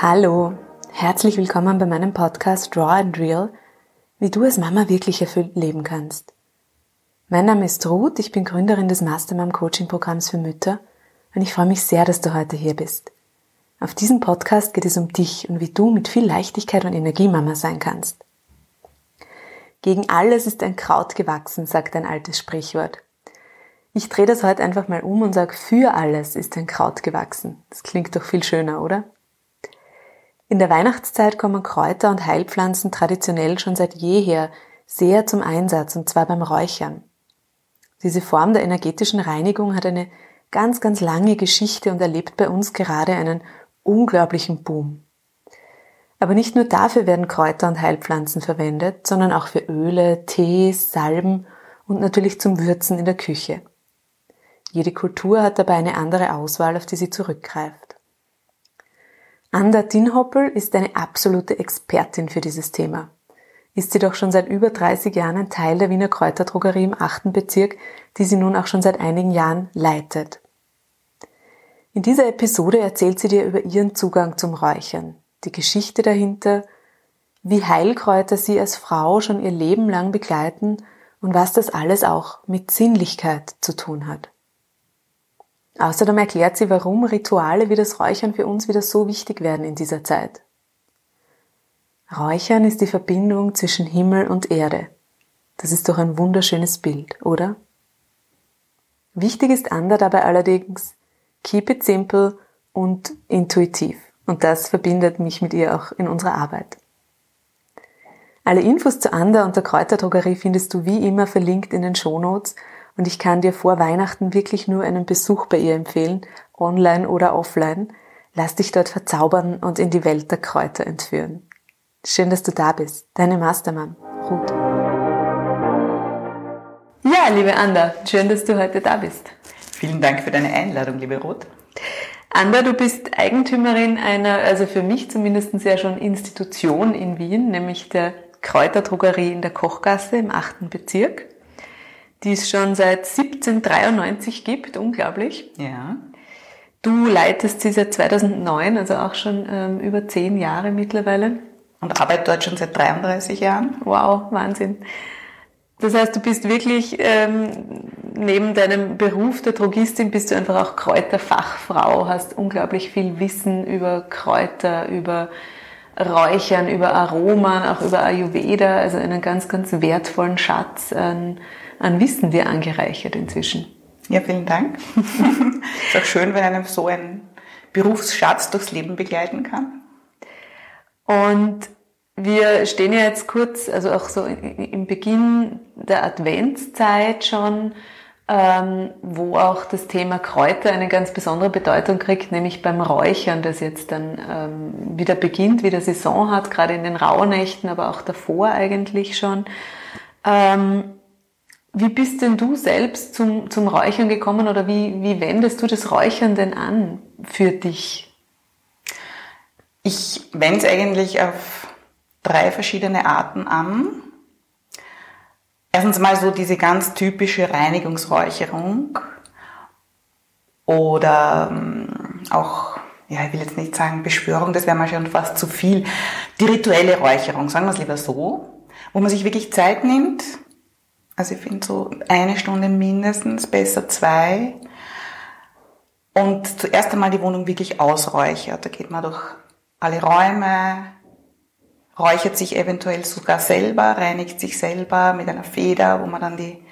Hallo, herzlich willkommen bei meinem Podcast Draw and Real, wie du als Mama wirklich erfüllt leben kannst. Mein Name ist Ruth, ich bin Gründerin des Mastermom Coaching Programms für Mütter und ich freue mich sehr, dass du heute hier bist. Auf diesem Podcast geht es um dich und wie du mit viel Leichtigkeit und Energie Mama sein kannst. Gegen alles ist ein Kraut gewachsen, sagt ein altes Sprichwort. Ich drehe das heute einfach mal um und sage, für alles ist ein Kraut gewachsen. Das klingt doch viel schöner, oder? In der Weihnachtszeit kommen Kräuter und Heilpflanzen traditionell schon seit jeher sehr zum Einsatz, und zwar beim Räuchern. Diese Form der energetischen Reinigung hat eine ganz, ganz lange Geschichte und erlebt bei uns gerade einen unglaublichen Boom. Aber nicht nur dafür werden Kräuter und Heilpflanzen verwendet, sondern auch für Öle, Tees, Salben und natürlich zum Würzen in der Küche. Jede Kultur hat dabei eine andere Auswahl, auf die sie zurückgreift. Anda Dinhoppel ist eine absolute Expertin für dieses Thema. Ist sie doch schon seit über 30 Jahren ein Teil der Wiener Kräuterdrogerie im 8. Bezirk, die sie nun auch schon seit einigen Jahren leitet. In dieser Episode erzählt sie dir über ihren Zugang zum Räuchern, die Geschichte dahinter, wie Heilkräuter sie als Frau schon ihr Leben lang begleiten und was das alles auch mit Sinnlichkeit zu tun hat. Außerdem erklärt sie, warum Rituale wie das Räuchern für uns wieder so wichtig werden in dieser Zeit. Räuchern ist die Verbindung zwischen Himmel und Erde. Das ist doch ein wunderschönes Bild, oder? Wichtig ist Anda dabei allerdings, keep it simple und intuitiv. Und das verbindet mich mit ihr auch in unserer Arbeit. Alle Infos zu Anda und der Kräuterdrogerie findest du wie immer verlinkt in den Shownotes und ich kann dir vor Weihnachten wirklich nur einen Besuch bei ihr empfehlen, online oder offline. Lass dich dort verzaubern und in die Welt der Kräuter entführen. Schön, dass du da bist. Deine Mastermann, Ruth. Ja, liebe Anda, schön, dass du heute da bist. Vielen Dank für deine Einladung, liebe Ruth. Anda, du bist Eigentümerin einer, also für mich zumindest ja schon Institution in Wien, nämlich der Kräuterdrogerie in der Kochgasse im achten Bezirk die es schon seit 1793 gibt, unglaublich. Ja. Du leitest sie seit 2009, also auch schon ähm, über zehn Jahre mittlerweile. Und arbeite dort schon seit 33 Jahren. Wow, Wahnsinn. Das heißt, du bist wirklich ähm, neben deinem Beruf der Drogistin bist du einfach auch Kräuterfachfrau, hast unglaublich viel Wissen über Kräuter, über Räuchern, über Aromen, auch über Ayurveda, also einen ganz, ganz wertvollen Schatz an an Wissen dir angereichert inzwischen. Ja, vielen Dank. ist auch schön, wenn einem so ein Berufsschatz durchs Leben begleiten kann. Und wir stehen ja jetzt kurz, also auch so im Beginn der Adventszeit schon, ähm, wo auch das Thema Kräuter eine ganz besondere Bedeutung kriegt, nämlich beim Räuchern, das jetzt dann ähm, wieder beginnt, wieder Saison hat, gerade in den Rauhnächten, aber auch davor eigentlich schon. Ähm, wie bist denn du selbst zum, zum Räuchern gekommen oder wie, wie wendest du das Räuchern denn an für dich? Ich wende es eigentlich auf drei verschiedene Arten an. Erstens mal so diese ganz typische Reinigungsräucherung oder ähm, auch, ja, ich will jetzt nicht sagen Beschwörung, das wäre mal schon fast zu viel. Die rituelle Räucherung, sagen wir es lieber so, wo man sich wirklich Zeit nimmt, also ich finde so eine Stunde mindestens, besser zwei. Und zuerst einmal die Wohnung wirklich ausräuchert. Da geht man durch alle Räume, räuchert sich eventuell sogar selber, reinigt sich selber mit einer Feder, wo man dann die,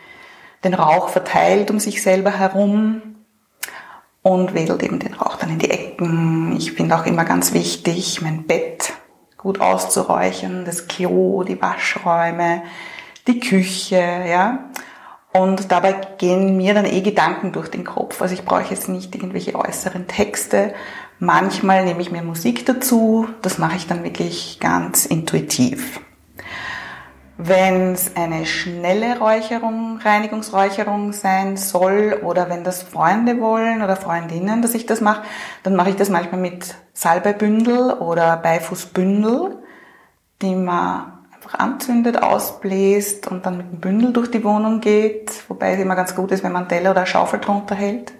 den Rauch verteilt um sich selber herum und wedelt eben den Rauch dann in die Ecken. Ich finde auch immer ganz wichtig, mein Bett gut auszuräuchern, das Klo, die Waschräume, die Küche, ja. Und dabei gehen mir dann eh Gedanken durch den Kopf. Also ich brauche jetzt nicht irgendwelche äußeren Texte. Manchmal nehme ich mir Musik dazu. Das mache ich dann wirklich ganz intuitiv. Wenn es eine schnelle Räucherung, Reinigungsräucherung sein soll oder wenn das Freunde wollen oder Freundinnen, dass ich das mache, dann mache ich das manchmal mit Salbeibündel oder Beifußbündel, die man anzündet, ausbläst und dann mit dem Bündel durch die Wohnung geht. Wobei es immer ganz gut ist, wenn man Teller oder eine Schaufel drunter hält,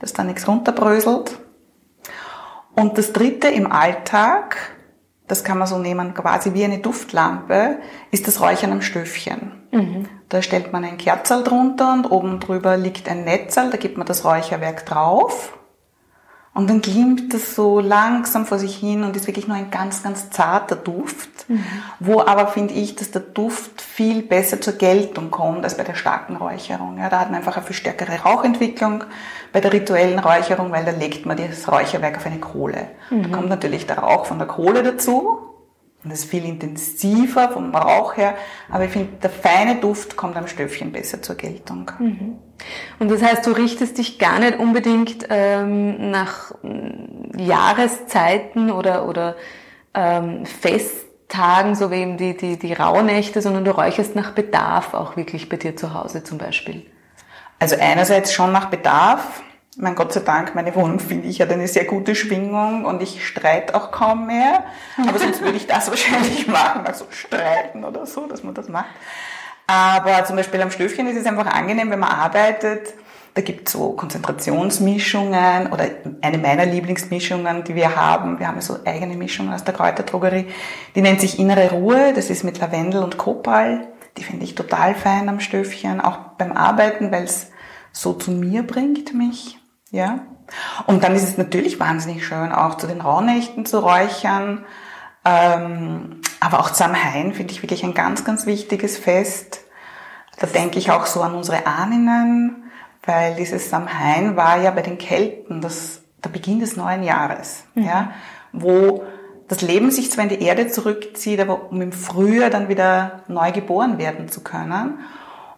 dass da nichts runterbröselt. Und das dritte im Alltag, das kann man so nehmen, quasi wie eine Duftlampe, ist das Räuchern am Stöfchen. Mhm. Da stellt man ein Kerzerl drunter und oben drüber liegt ein Netzerl, da gibt man das Räucherwerk drauf. Und dann glimmt das so langsam vor sich hin und ist wirklich nur ein ganz, ganz zarter Duft, mhm. wo aber finde ich, dass der Duft viel besser zur Geltung kommt als bei der starken Räucherung. Ja, da hat man einfach eine viel stärkere Rauchentwicklung bei der rituellen Räucherung, weil da legt man das Räucherwerk auf eine Kohle. Mhm. Da kommt natürlich der Rauch von der Kohle dazu und das ist viel intensiver vom Rauch her, aber ich finde, der feine Duft kommt am Stöfchen besser zur Geltung. Mhm. Und das heißt, du richtest dich gar nicht unbedingt ähm, nach Jahreszeiten oder, oder ähm, Festtagen, so wie eben die, die, die Rauhnächte, sondern du räucherst nach Bedarf auch wirklich bei dir zu Hause zum Beispiel. Also einerseits schon nach Bedarf. Mein Gott sei Dank, meine Wohnung finde ich hat eine sehr gute Schwingung und ich streite auch kaum mehr. Aber sonst würde ich das wahrscheinlich machen, also streiten oder so, dass man das macht. Aber zum Beispiel am Stöfchen ist es einfach angenehm, wenn man arbeitet. Da gibt es so Konzentrationsmischungen oder eine meiner Lieblingsmischungen, die wir haben. Wir haben so eigene Mischungen aus der Kräuterdrogerie. Die nennt sich Innere Ruhe. Das ist mit Lavendel und Kopal. Die finde ich total fein am Stöfchen, auch beim Arbeiten, weil es so zu mir bringt mich. Ja. Und dann ist es natürlich wahnsinnig schön, auch zu den Rauhnächten zu räuchern. Ähm, aber auch Samhain finde ich wirklich ein ganz, ganz wichtiges Fest. Da denke ich auch so an unsere Ahnen, weil dieses Samhain war ja bei den Kelten das, der Beginn des neuen Jahres, mhm. ja, wo das Leben sich zwar in die Erde zurückzieht, aber um im Frühjahr dann wieder neu geboren werden zu können.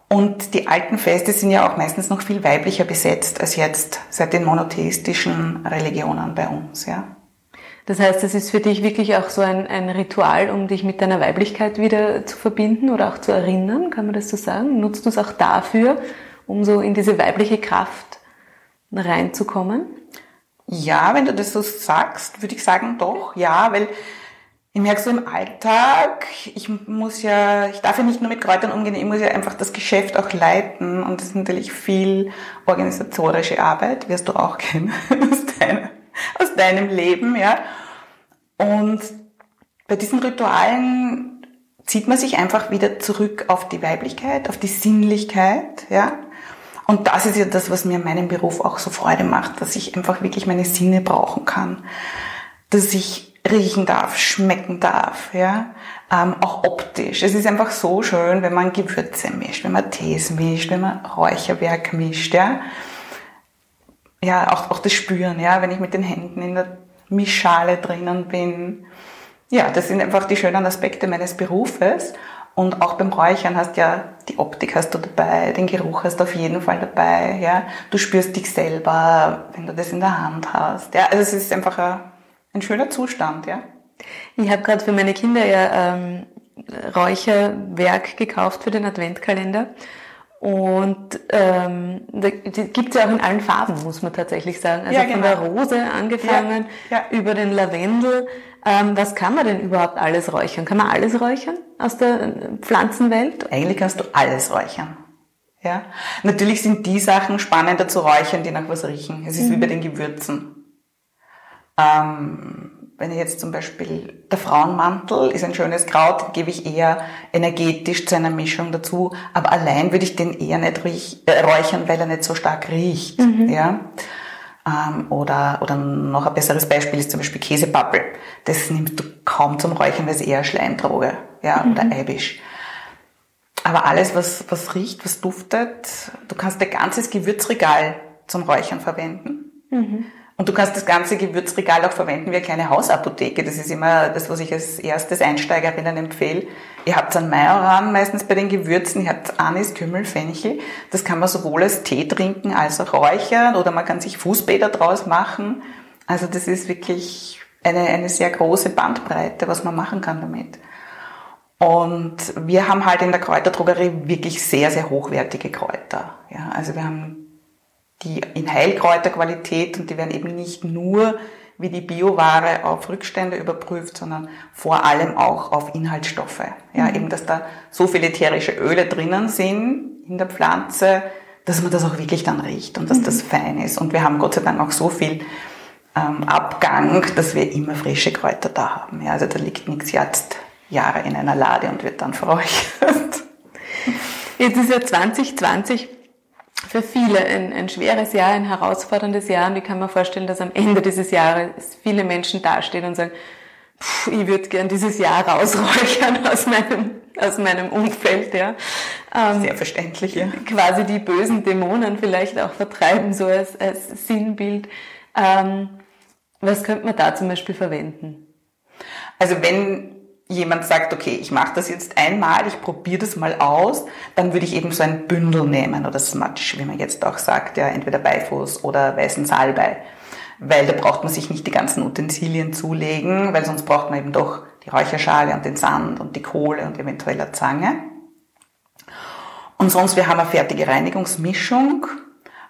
Und die alten Feste sind ja auch meistens noch viel weiblicher besetzt als jetzt seit den monotheistischen Religionen bei uns, ja. Das heißt, es ist für dich wirklich auch so ein, ein Ritual, um dich mit deiner Weiblichkeit wieder zu verbinden oder auch zu erinnern, kann man das so sagen? Nutzt du es auch dafür, um so in diese weibliche Kraft reinzukommen? Ja, wenn du das so sagst, würde ich sagen, doch, ja, weil ich merke so im Alltag, ich muss ja, ich darf ja nicht nur mit Kräutern umgehen, ich muss ja einfach das Geschäft auch leiten und das ist natürlich viel organisatorische Arbeit, wirst du auch kennen aus, deiner, aus deinem Leben, ja. Und bei diesen Ritualen zieht man sich einfach wieder zurück auf die Weiblichkeit, auf die Sinnlichkeit, ja. Und das ist ja das, was mir in meinem Beruf auch so Freude macht, dass ich einfach wirklich meine Sinne brauchen kann. Dass ich riechen darf, schmecken darf, ja. Ähm, auch optisch. Es ist einfach so schön, wenn man Gewürze mischt, wenn man Tees mischt, wenn man Räucherwerk mischt, ja. Ja, auch, auch das Spüren, ja, wenn ich mit den Händen in der Mischale drinnen bin. Ja, das sind einfach die schönen Aspekte meines Berufes. Und auch beim Räuchern hast ja die Optik hast du dabei, den Geruch hast du auf jeden Fall dabei, ja. Du spürst dich selber, wenn du das in der Hand hast. Ja, also es ist einfach ein, ein schöner Zustand, ja. Ich habe gerade für meine Kinder ja ähm, Räucherwerk gekauft für den Adventkalender. Und ähm, da gibt es ja auch in allen Farben, muss man tatsächlich sagen. Also ja, genau. von der Rose angefangen, ja, ja. über den Lavendel. Ähm, was kann man denn überhaupt alles räuchern? Kann man alles räuchern aus der äh, Pflanzenwelt? Eigentlich kannst du alles räuchern. Ja? Natürlich sind die Sachen spannender zu räuchern, die nach was riechen. Es ist mhm. wie bei den Gewürzen. Ähm, wenn ich jetzt zum Beispiel der Frauenmantel ist ein schönes Kraut, gebe ich eher energetisch zu einer Mischung dazu, aber allein würde ich den eher nicht riech, äh, räuchern, weil er nicht so stark riecht. Mhm. Ja? Ähm, oder, oder noch ein besseres Beispiel ist zum Beispiel Käsepappel. Das nimmst du kaum zum Räuchern, weil es eher Schleimdroge ja? Mhm. oder Eibisch. Aber alles, was, was riecht, was duftet, du kannst dein ganzes Gewürzregal zum Räuchern verwenden. Mhm. Und du kannst das ganze Gewürzregal auch verwenden wie eine kleine Hausapotheke. Das ist immer das, was ich als erstes Einsteigerinnen empfehle. Ihr habt einen Majoran meistens bei den Gewürzen. Ihr habt Anis, Kümmel, Fenchel. Das kann man sowohl als Tee trinken als auch räuchern oder man kann sich Fußbäder draus machen. Also das ist wirklich eine, eine sehr große Bandbreite, was man machen kann damit. Und wir haben halt in der Kräuterdrogerie wirklich sehr, sehr hochwertige Kräuter. Ja, also wir haben die in Heilkräuterqualität und die werden eben nicht nur wie die Bioware auf Rückstände überprüft, sondern vor allem auch auf Inhaltsstoffe. Ja, mhm. eben, dass da so viele ätherische Öle drinnen sind in der Pflanze, dass man das auch wirklich dann riecht und dass mhm. das fein ist. Und wir haben Gott sei Dank auch so viel ähm, Abgang, dass wir immer frische Kräuter da haben. Ja, also da liegt nichts jetzt Jahre in einer Lade und wird dann verräuchert. Jetzt ist ja 2020 für viele ein, ein schweres Jahr, ein herausforderndes Jahr und ich kann mir vorstellen, dass am Ende dieses Jahres viele Menschen dastehen und sagen, pff, ich würde gern dieses Jahr rausräuchern aus meinem, aus meinem Umfeld, ja. Ähm, Sehr verständlich, ja. Quasi die bösen Dämonen vielleicht auch vertreiben, so als, als Sinnbild. Ähm, was könnte man da zum Beispiel verwenden? Also wenn jemand sagt, okay, ich mache das jetzt einmal, ich probiere das mal aus, dann würde ich eben so ein Bündel nehmen oder Smudge, wie man jetzt auch sagt, ja, entweder Beifuß oder weißen Salbei. Weil da braucht man sich nicht die ganzen Utensilien zulegen, weil sonst braucht man eben doch die Räucherschale und den Sand und die Kohle und eventuell eine Zange. Und sonst, wir haben eine fertige Reinigungsmischung,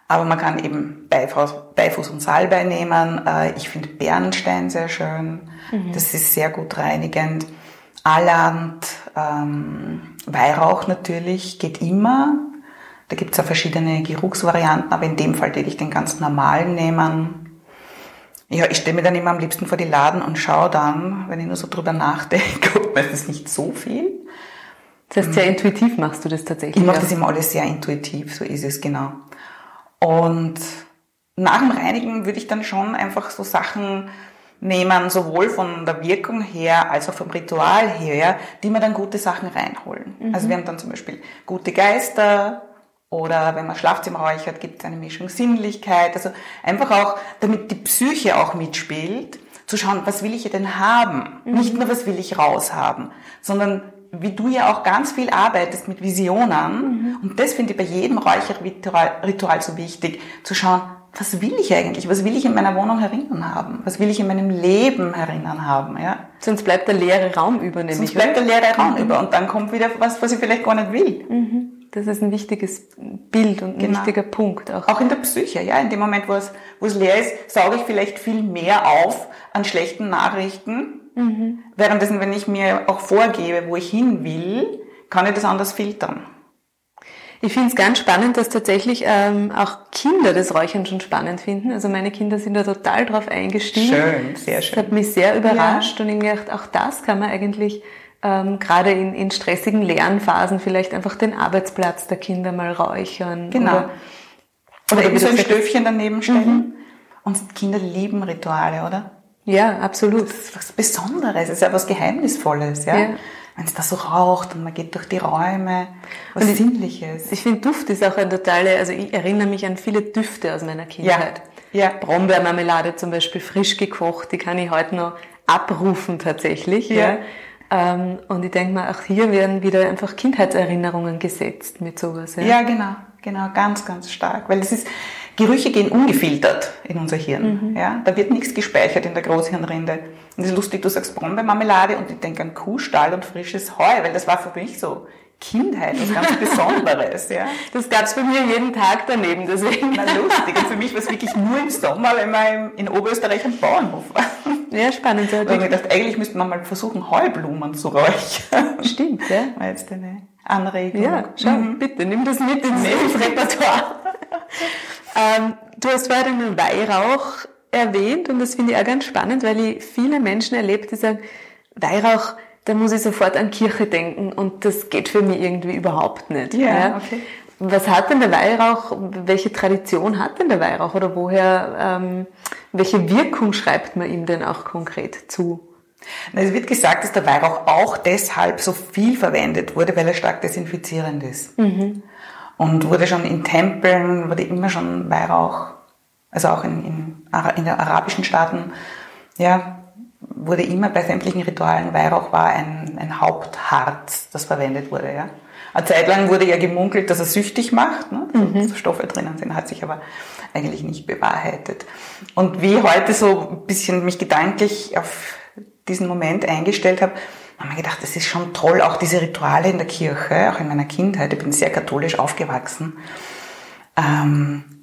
aber man kann eben Beifuß, Beifuß und Salbei nehmen. Äh, ich finde Bernstein sehr schön. Mhm. Das ist sehr gut reinigend. Alland, ähm, Weihrauch natürlich, geht immer. Da gibt es ja verschiedene Geruchsvarianten, aber in dem Fall würde ich den ganz normalen nehmen. Ja, ich stelle mir dann immer am liebsten vor die Laden und schaue dann, wenn ich nur so drüber nachdenke, ob meistens nicht so viel. Das heißt, sehr intuitiv machst du das tatsächlich. Ich mache das immer alles sehr intuitiv, so ist es genau. Und nach dem Reinigen würde ich dann schon einfach so Sachen nehmen, sowohl von der Wirkung her als auch vom Ritual her, die mir dann gute Sachen reinholen. Mhm. Also wir haben dann zum Beispiel gute Geister oder wenn man Schlafzimmer räuchert, gibt es eine Mischung Sinnlichkeit. Also einfach auch, damit die Psyche auch mitspielt, zu schauen, was will ich denn haben? Mhm. Nicht nur, was will ich raushaben, sondern wie du ja auch ganz viel arbeitest mit Visionen. Mhm. Und das finde ich bei jedem Räucherritual so wichtig, zu schauen, was will ich eigentlich? Was will ich in meiner Wohnung herinnen haben? Was will ich in meinem Leben herinnen haben? Ja? Sonst bleibt der leere Raum über nämlich. Sonst bleibt der leere Raum mhm. über und dann kommt wieder was, was ich vielleicht gar nicht will. Mhm. Das ist ein wichtiges Bild und ein genau. wichtiger Punkt auch. Auch in der Psyche, ja. In dem Moment, wo es, wo es leer ist, sauge ich vielleicht viel mehr auf an schlechten Nachrichten. Mhm. Währenddessen, wenn ich mir auch vorgebe, wo ich hin will, kann ich das anders filtern. Ich finde es ganz spannend, dass tatsächlich ähm, auch Kinder das Räuchern schon spannend finden. Also meine Kinder sind da total drauf eingestiegen. Schön, sehr schön. Das hat mich sehr überrascht ja. und ich gedacht, auch das kann man eigentlich ähm, gerade in, in stressigen Lernphasen vielleicht einfach den Arbeitsplatz der Kinder mal räuchern. Genau. Oder, oder, oder eben so ein Stöfchen daneben stellen. Mhm. Und Kinder lieben Rituale, oder? Ja, absolut. Das ist was Besonderes, es ist ja was Geheimnisvolles, ja. ja wenn es da so raucht und man geht durch die Räume, was und Sinnliches. Ich finde Duft ist auch ein totale, also ich erinnere mich an viele Düfte aus meiner Kindheit. Ja. ja. Brombeermarmelade zum Beispiel frisch gekocht, die kann ich heute noch abrufen tatsächlich. Ja. ja. Ähm, und ich denke mal, auch hier werden wieder einfach Kindheitserinnerungen gesetzt mit sowas. Ja, ja genau, genau, ganz, ganz stark. Weil es ist, Gerüche gehen ungefiltert in unser Hirn. Mhm. Ja? Da wird nichts gespeichert in der Großhirnrinde. Und es ist lustig, du sagst Brombeermarmelade und ich denke an Kuhstall und frisches Heu, weil das war für mich so Kindheit, was ganz Besonderes. Ja. Das gab's bei mir jeden Tag daneben, deswegen. Na lustig. Und für mich war es wirklich nur im Sommer, wenn man in Oberösterreich am Bauernhof war. Ja, spannend. Und ich gedacht, eigentlich müsste man mal versuchen, Heublumen zu räuchern. Stimmt, ja. War jetzt eine Anregung. Ja, schau, mhm. bitte, nimm das mit ins, ins Repertoire. ähm, du hast vorher den Weihrauch erwähnt und das finde ich auch ganz spannend, weil ich viele Menschen erlebt, die sagen, Weihrauch, da muss ich sofort an Kirche denken und das geht für mich irgendwie überhaupt nicht. Ja, ja. okay. Was hat denn der Weihrauch, welche Tradition hat denn der Weihrauch oder woher, ähm, welche Wirkung schreibt man ihm denn auch konkret zu? Es wird gesagt, dass der Weihrauch auch deshalb so viel verwendet wurde, weil er stark desinfizierend ist. Mhm. Und wurde schon in Tempeln, wurde immer schon Weihrauch, also auch in, in, in den arabischen Staaten, ja, wurde immer bei sämtlichen Ritualen, Weihrauch war ein, ein Hauptharz, das verwendet wurde, ja. Eine Zeit lang wurde ja gemunkelt, dass er süchtig macht, ne? Mhm. Stoffe drinnen sind, hat sich aber eigentlich nicht bewahrheitet. Und wie heute so ein bisschen mich gedanklich auf diesen Moment eingestellt habe, habe mir gedacht, das ist schon toll, auch diese Rituale in der Kirche, auch in meiner Kindheit, ich bin sehr katholisch aufgewachsen. Ähm,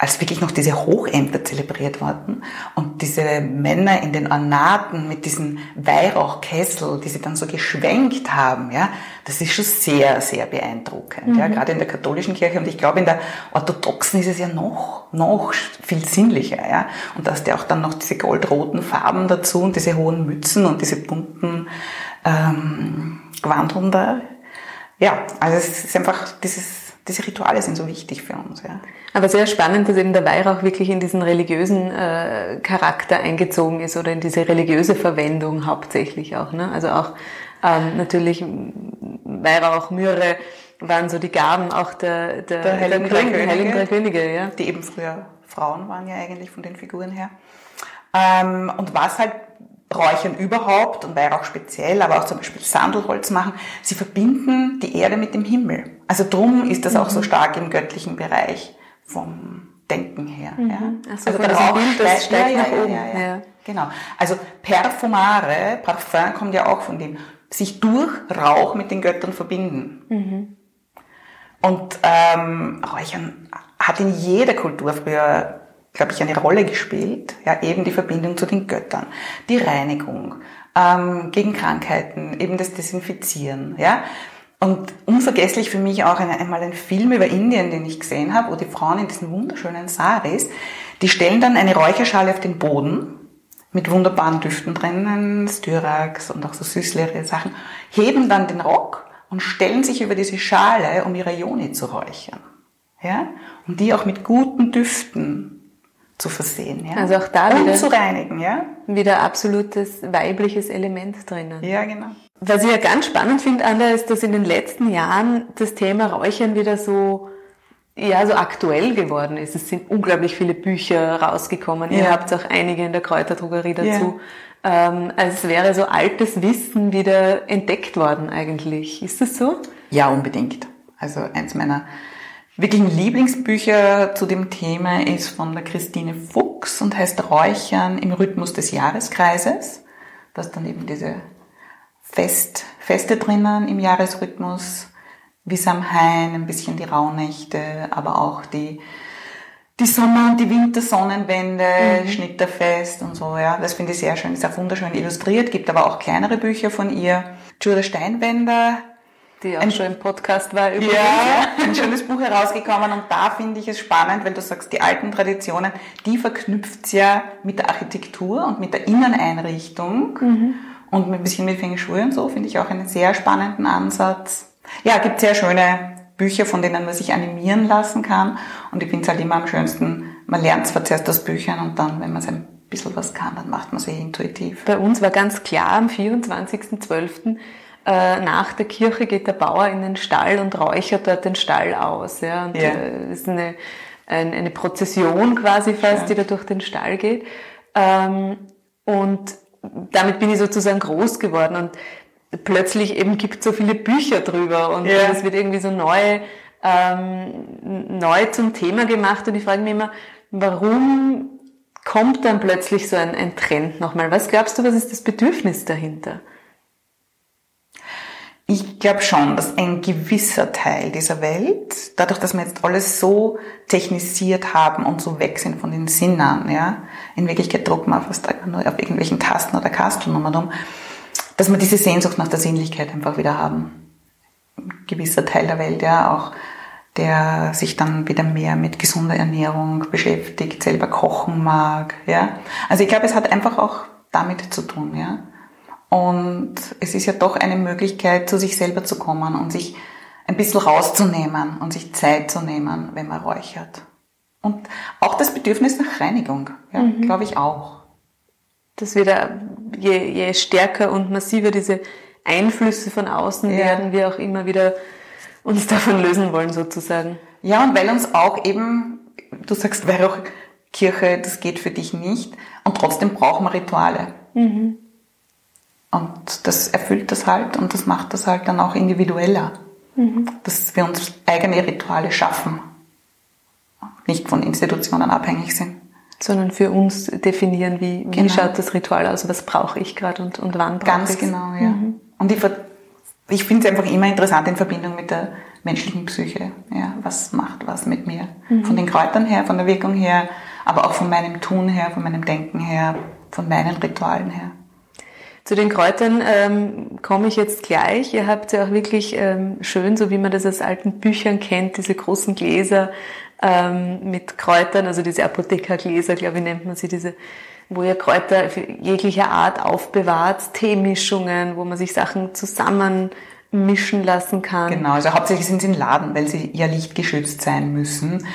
als wirklich noch diese Hochämter zelebriert wurden und diese Männer in den Ornaten mit diesen Weihrauchkessel, die sie dann so geschwenkt haben, ja, das ist schon sehr, sehr beeindruckend, mhm. ja, gerade in der katholischen Kirche und ich glaube in der orthodoxen ist es ja noch, noch viel sinnlicher, ja, und da hast du auch dann noch diese goldroten Farben dazu und diese hohen Mützen und diese bunten ähm, Gewandeln da. Ja, also es ist einfach dieses diese Rituale sind so wichtig für uns. Ja. Aber sehr spannend, dass eben der Weihrauch wirklich in diesen religiösen äh, Charakter eingezogen ist oder in diese religiöse Verwendung hauptsächlich auch. Ne? Also auch ähm, natürlich Weihrauch, Myrrhe waren so die Gaben auch der, der, der Heiligen, der Könige, Heiligen drei Könige, ja. die eben früher Frauen waren ja eigentlich von den Figuren her. Ähm, und was halt Räuchern überhaupt und Weihrauch speziell, aber auch zum Beispiel Sandelholz machen, sie verbinden die Erde mit dem Himmel. Also drum ist das auch so mhm. stark im göttlichen Bereich vom Denken her. Mhm. Ja. So, also der Rauch Bild, das steigt ja, nach. Ja, ja, ja. Genau. Also perfumare, Parfum kommt ja auch von dem, sich durch Rauch mit den Göttern verbinden. Mhm. Und ähm, Räuchern hat in jeder Kultur früher glaube ich, eine Rolle gespielt. Ja, eben die Verbindung zu den Göttern, die Reinigung, ähm, gegen Krankheiten, eben das Desinfizieren. Ja. Und unvergesslich für mich auch einmal ein Film über Indien, den ich gesehen habe, wo die Frauen in diesen wunderschönen Saris, die stellen dann eine Räucherschale auf den Boden mit wunderbaren Düften drinnen, Styrax und auch so süßlichere Sachen, heben dann den Rock und stellen sich über diese Schale, um ihre Ioni zu räuchern. Ja? Und die auch mit guten Düften zu versehen. Ja? Also auch da und wieder, zu reinigen, ja? Wieder absolutes weibliches Element drinnen. Ja, genau. Was ich ja ganz spannend finde, Anna, ist, dass in den letzten Jahren das Thema Räuchern wieder so ja, so aktuell geworden ist. Es sind unglaublich viele Bücher rausgekommen. Ja. Ihr habt auch einige in der Kräuterdrogerie dazu. Ja. Ähm, es wäre so altes Wissen wieder entdeckt worden eigentlich. Ist das so? Ja, unbedingt. Also eins meiner wirklichen Lieblingsbücher zu dem Thema ist von der Christine Fuchs und heißt Räuchern im Rhythmus des Jahreskreises. Da ist dann eben diese Fest, Feste drinnen im Jahresrhythmus, wie Samhain, ein bisschen die Rauhnächte, aber auch die, die Sommer- und die Wintersonnenwende, mhm. Schnitterfest und so, ja. Das finde ich sehr schön. Ist auch wunderschön illustriert, gibt aber auch kleinere Bücher von ihr. Julia Steinwender, die auch ein, schon im Podcast war übrigens. Ja, ein schönes Buch herausgekommen und da finde ich es spannend, wenn du sagst, die alten Traditionen, die verknüpft ja mit der Architektur und mit der Inneneinrichtung mhm. Und ein bisschen mit Feng Shui und so, finde ich auch einen sehr spannenden Ansatz. Ja, gibt sehr schöne Bücher, von denen man sich animieren lassen kann und ich finde es halt immer am schönsten, man lernt zwar zuerst aus Büchern und dann, wenn man es ein bisschen was kann, dann macht man es eh intuitiv. Bei uns war ganz klar am 24.12., äh, nach der Kirche geht der Bauer in den Stall und räuchert dort den Stall aus. Ja, und ja. Äh, ist eine, eine Prozession quasi fast, ja. die da durch den Stall geht. Ähm, und damit bin ich sozusagen groß geworden und plötzlich eben gibt es so viele Bücher drüber und ja. es wird irgendwie so neu, ähm, neu zum Thema gemacht und ich frage mich immer, warum kommt dann plötzlich so ein, ein Trend nochmal? Was glaubst du, was ist das Bedürfnis dahinter? Ich glaube schon, dass ein gewisser Teil dieser Welt, dadurch, dass wir jetzt alles so technisiert haben und so weg sind von den Sinnen, ja, in Wirklichkeit drucken wir fast nur auf irgendwelchen Tasten oder Kastelnummern um, dass wir diese Sehnsucht nach der Sinnlichkeit einfach wieder haben. Ein gewisser Teil der Welt, ja, auch der sich dann wieder mehr mit gesunder Ernährung beschäftigt, selber kochen mag, ja. Also ich glaube, es hat einfach auch damit zu tun, ja. Und es ist ja doch eine Möglichkeit, zu sich selber zu kommen und sich ein bisschen rauszunehmen und sich Zeit zu nehmen, wenn man räuchert. Und auch das Bedürfnis nach Reinigung, ja, mhm. glaube ich auch. Dass wir da, je, je stärker und massiver diese Einflüsse von außen ja. werden, wir auch immer wieder uns davon lösen wollen, sozusagen. Ja, und weil uns auch eben, du sagst, weil auch Kirche, das geht für dich nicht, und trotzdem brauchen wir Rituale. Mhm. Und das erfüllt das halt und das macht das halt dann auch individueller. Mhm. Dass wir uns eigene Rituale schaffen, nicht von Institutionen abhängig sind. Sondern für uns definieren, wie, genau. wie schaut das Ritual aus, was brauche ich gerade und, und wann brauche ich Ganz genau, ja. Mhm. Und ich, ich finde es einfach immer interessant in Verbindung mit der menschlichen Psyche. Ja, was macht was mit mir? Mhm. Von den Kräutern her, von der Wirkung her, aber auch von meinem Tun her, von meinem Denken her, von meinen Ritualen her. Zu den Kräutern ähm, komme ich jetzt gleich. Ihr habt ja auch wirklich ähm, schön, so wie man das aus alten Büchern kennt, diese großen Gläser ähm, mit Kräutern, also diese Apothekergläser, glaube ich, nennt man sie, diese, wo ihr Kräuter jeglicher Art aufbewahrt, Teemischungen, wo man sich Sachen zusammenmischen lassen kann. Genau, also hauptsächlich sind sie im Laden, weil sie ja lichtgeschützt sein müssen.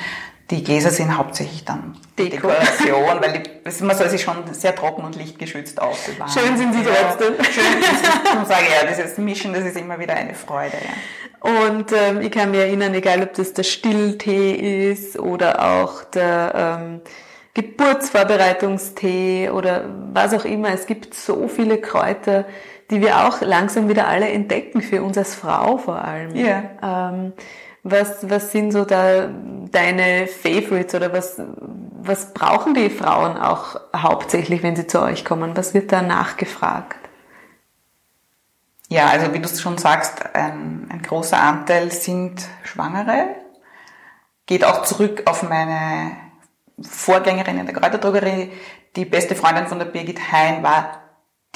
Die Gläser sind hauptsächlich dann Deko. Dekoration, weil die, man soll sie schon sehr trocken und lichtgeschützt aufbewahren. Schön sind sie trotzdem. Ja, schön ist es. sage ja, dieses Mischen, das ist immer wieder eine Freude. Ja. Und ähm, ich kann mich erinnern, egal ob das der Stilltee ist oder auch der ähm, Geburtsvorbereitungstee oder was auch immer. Es gibt so viele Kräuter, die wir auch langsam wieder alle entdecken, für uns als Frau vor allem. Ja. Ähm, was, was sind so da deine Favorites oder was, was brauchen die Frauen auch hauptsächlich, wenn sie zu euch kommen? Was wird da nachgefragt? Ja, also wie du schon sagst, ein, ein großer Anteil sind Schwangere. Geht auch zurück auf meine Vorgängerin in der Kräuterdrogerie. Die beste Freundin von der Birgit Hein war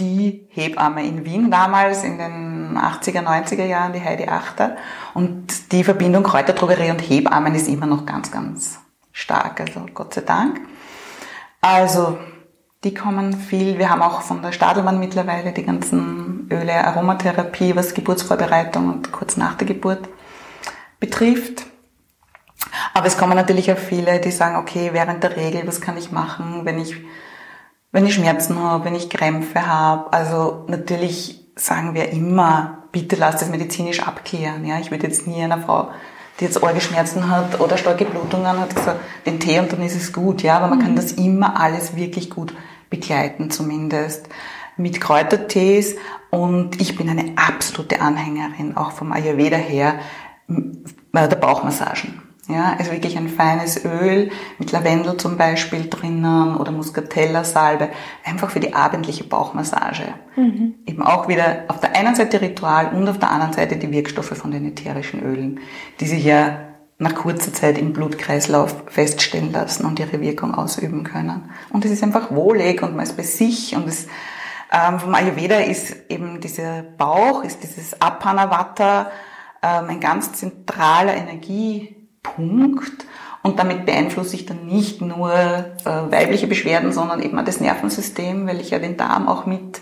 die Hebamme in Wien damals in den 80er, 90er Jahren, die Heidi Achter. Und die Verbindung Kräuterdrogerie und Hebammen ist immer noch ganz, ganz stark, also Gott sei Dank. Also, die kommen viel. Wir haben auch von der Stadelmann mittlerweile die ganzen Öle, Aromatherapie, was Geburtsvorbereitung und kurz nach der Geburt betrifft. Aber es kommen natürlich auch viele, die sagen, okay, während der Regel, was kann ich machen, wenn ich wenn ich Schmerzen habe, wenn ich Krämpfe habe. Also natürlich sagen wir immer, bitte lasst es medizinisch abklären. Ja, ich würde jetzt nie einer Frau, die jetzt Orgelschmerzen hat oder starke Blutungen hat, gesagt, den Tee und dann ist es gut. Ja, aber man mhm. kann das immer alles wirklich gut begleiten, zumindest mit Kräutertees. Und ich bin eine absolute Anhängerin, auch vom Ayurveda her, der Bauchmassagen. Ja, also wirklich ein feines Öl mit Lavendel zum Beispiel drinnen oder Muscatella-Salbe, einfach für die abendliche Bauchmassage. Mhm. Eben auch wieder auf der einen Seite Ritual und auf der anderen Seite die Wirkstoffe von den ätherischen Ölen, die sich ja nach kurzer Zeit im Blutkreislauf feststellen lassen und ihre Wirkung ausüben können. Und es ist einfach wohlig und man ist bei sich und es ähm, vom Ayurveda ist eben dieser Bauch, ist dieses Apanavata ähm, ein ganz zentraler Energie Punkt. Und damit beeinflusse ich dann nicht nur äh, weibliche Beschwerden, sondern eben auch das Nervensystem, weil ich ja den Darm auch mit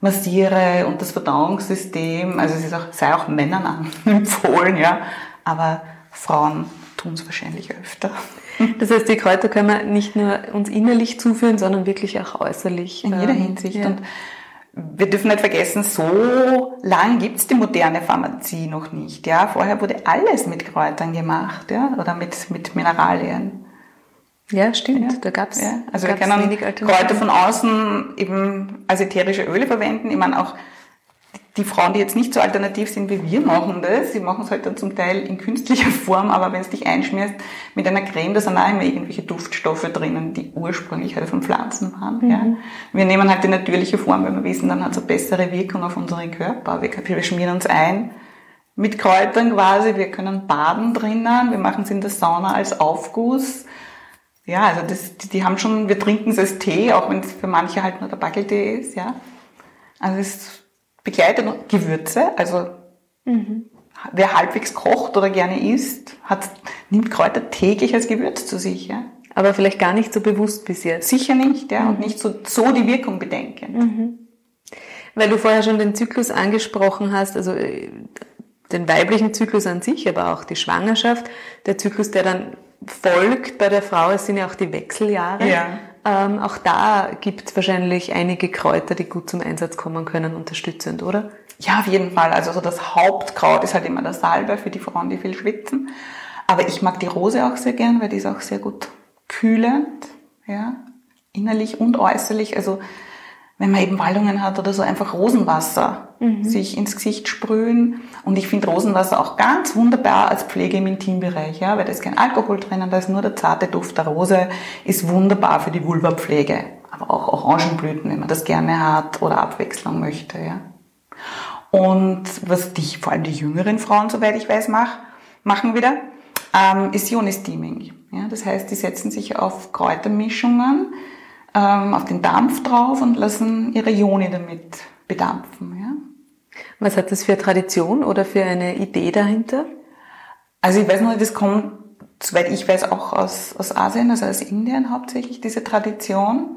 massiere und das Verdauungssystem. Also es ist auch, sei auch Männern empfohlen, ja. Aber Frauen tun es wahrscheinlich öfter. Das heißt, die Kräuter können wir nicht nur uns innerlich zuführen, sondern wirklich auch äußerlich. In jeder ähm, Hinsicht. Ja. Und wir dürfen nicht vergessen, so lang gibt's die moderne Pharmazie noch nicht. Ja, vorher wurde alles mit Kräutern gemacht, ja, oder mit mit Mineralien. Ja, stimmt. Ja. Da gab's. Ja. Also wir können Kräuter von außen eben als ätherische Öle verwenden. Ich meine auch die Frauen, die jetzt nicht so alternativ sind wie wir, machen das. Sie machen es halt dann zum Teil in künstlicher Form, aber wenn es dich einschmierst mit einer Creme, da sind auch immer irgendwelche Duftstoffe drinnen, die ursprünglich halt von Pflanzen waren. Mhm. Ja. Wir nehmen halt die natürliche Form, weil wir wissen, dann hat es eine bessere Wirkung auf unseren Körper. Wir, wir schmieren uns ein mit Kräutern quasi, wir können baden drinnen, wir machen es in der Sauna als Aufguss. Ja, also das, die, die haben schon, wir trinken es als Tee, auch wenn es für manche halt nur der Backeltee ist, ja. Also es ist begleitet Gewürze, also mhm. wer halbwegs kocht oder gerne isst, hat, nimmt Kräuter täglich als Gewürz zu sich. Ja? Aber vielleicht gar nicht so bewusst bis jetzt. Sicher nicht, ja, mhm. und nicht so, so die Wirkung bedenken. Mhm. Weil du vorher schon den Zyklus angesprochen hast, also äh, den weiblichen Zyklus an sich, aber auch die Schwangerschaft, der Zyklus, der dann folgt bei der Frau, es sind ja auch die Wechseljahre. Ja. Ähm, auch da gibt es wahrscheinlich einige Kräuter, die gut zum Einsatz kommen können, unterstützend, oder? Ja, auf jeden Fall. Also so das Hauptkraut ist halt immer der Salbe für die Frauen, die viel schwitzen. Aber ich mag die Rose auch sehr gern, weil die ist auch sehr gut kühlend, ja, innerlich und äußerlich. Also wenn man eben Wallungen hat oder so, einfach Rosenwasser mhm. sich ins Gesicht sprühen. Und ich finde Rosenwasser auch ganz wunderbar als Pflege im Intimbereich, ja, weil da ist kein Alkohol drinnen, da ist nur der zarte Duft der Rose, ist wunderbar für die Vulvapflege. Aber auch Orangenblüten, wenn man das gerne hat oder Abwechslung möchte, ja. Und was die, vor allem die jüngeren Frauen, soweit ich weiß, macht, machen wieder, ähm, ist Ionesteaming. Ja, das heißt, die setzen sich auf Kräutermischungen, ähm, auf den Dampf drauf und lassen ihre Ione damit bedampfen. Ja. Was hat das für eine Tradition oder für eine Idee dahinter? Also ich weiß nur, das kommt, soweit ich weiß, auch aus, aus Asien, also aus Indien hauptsächlich, diese Tradition.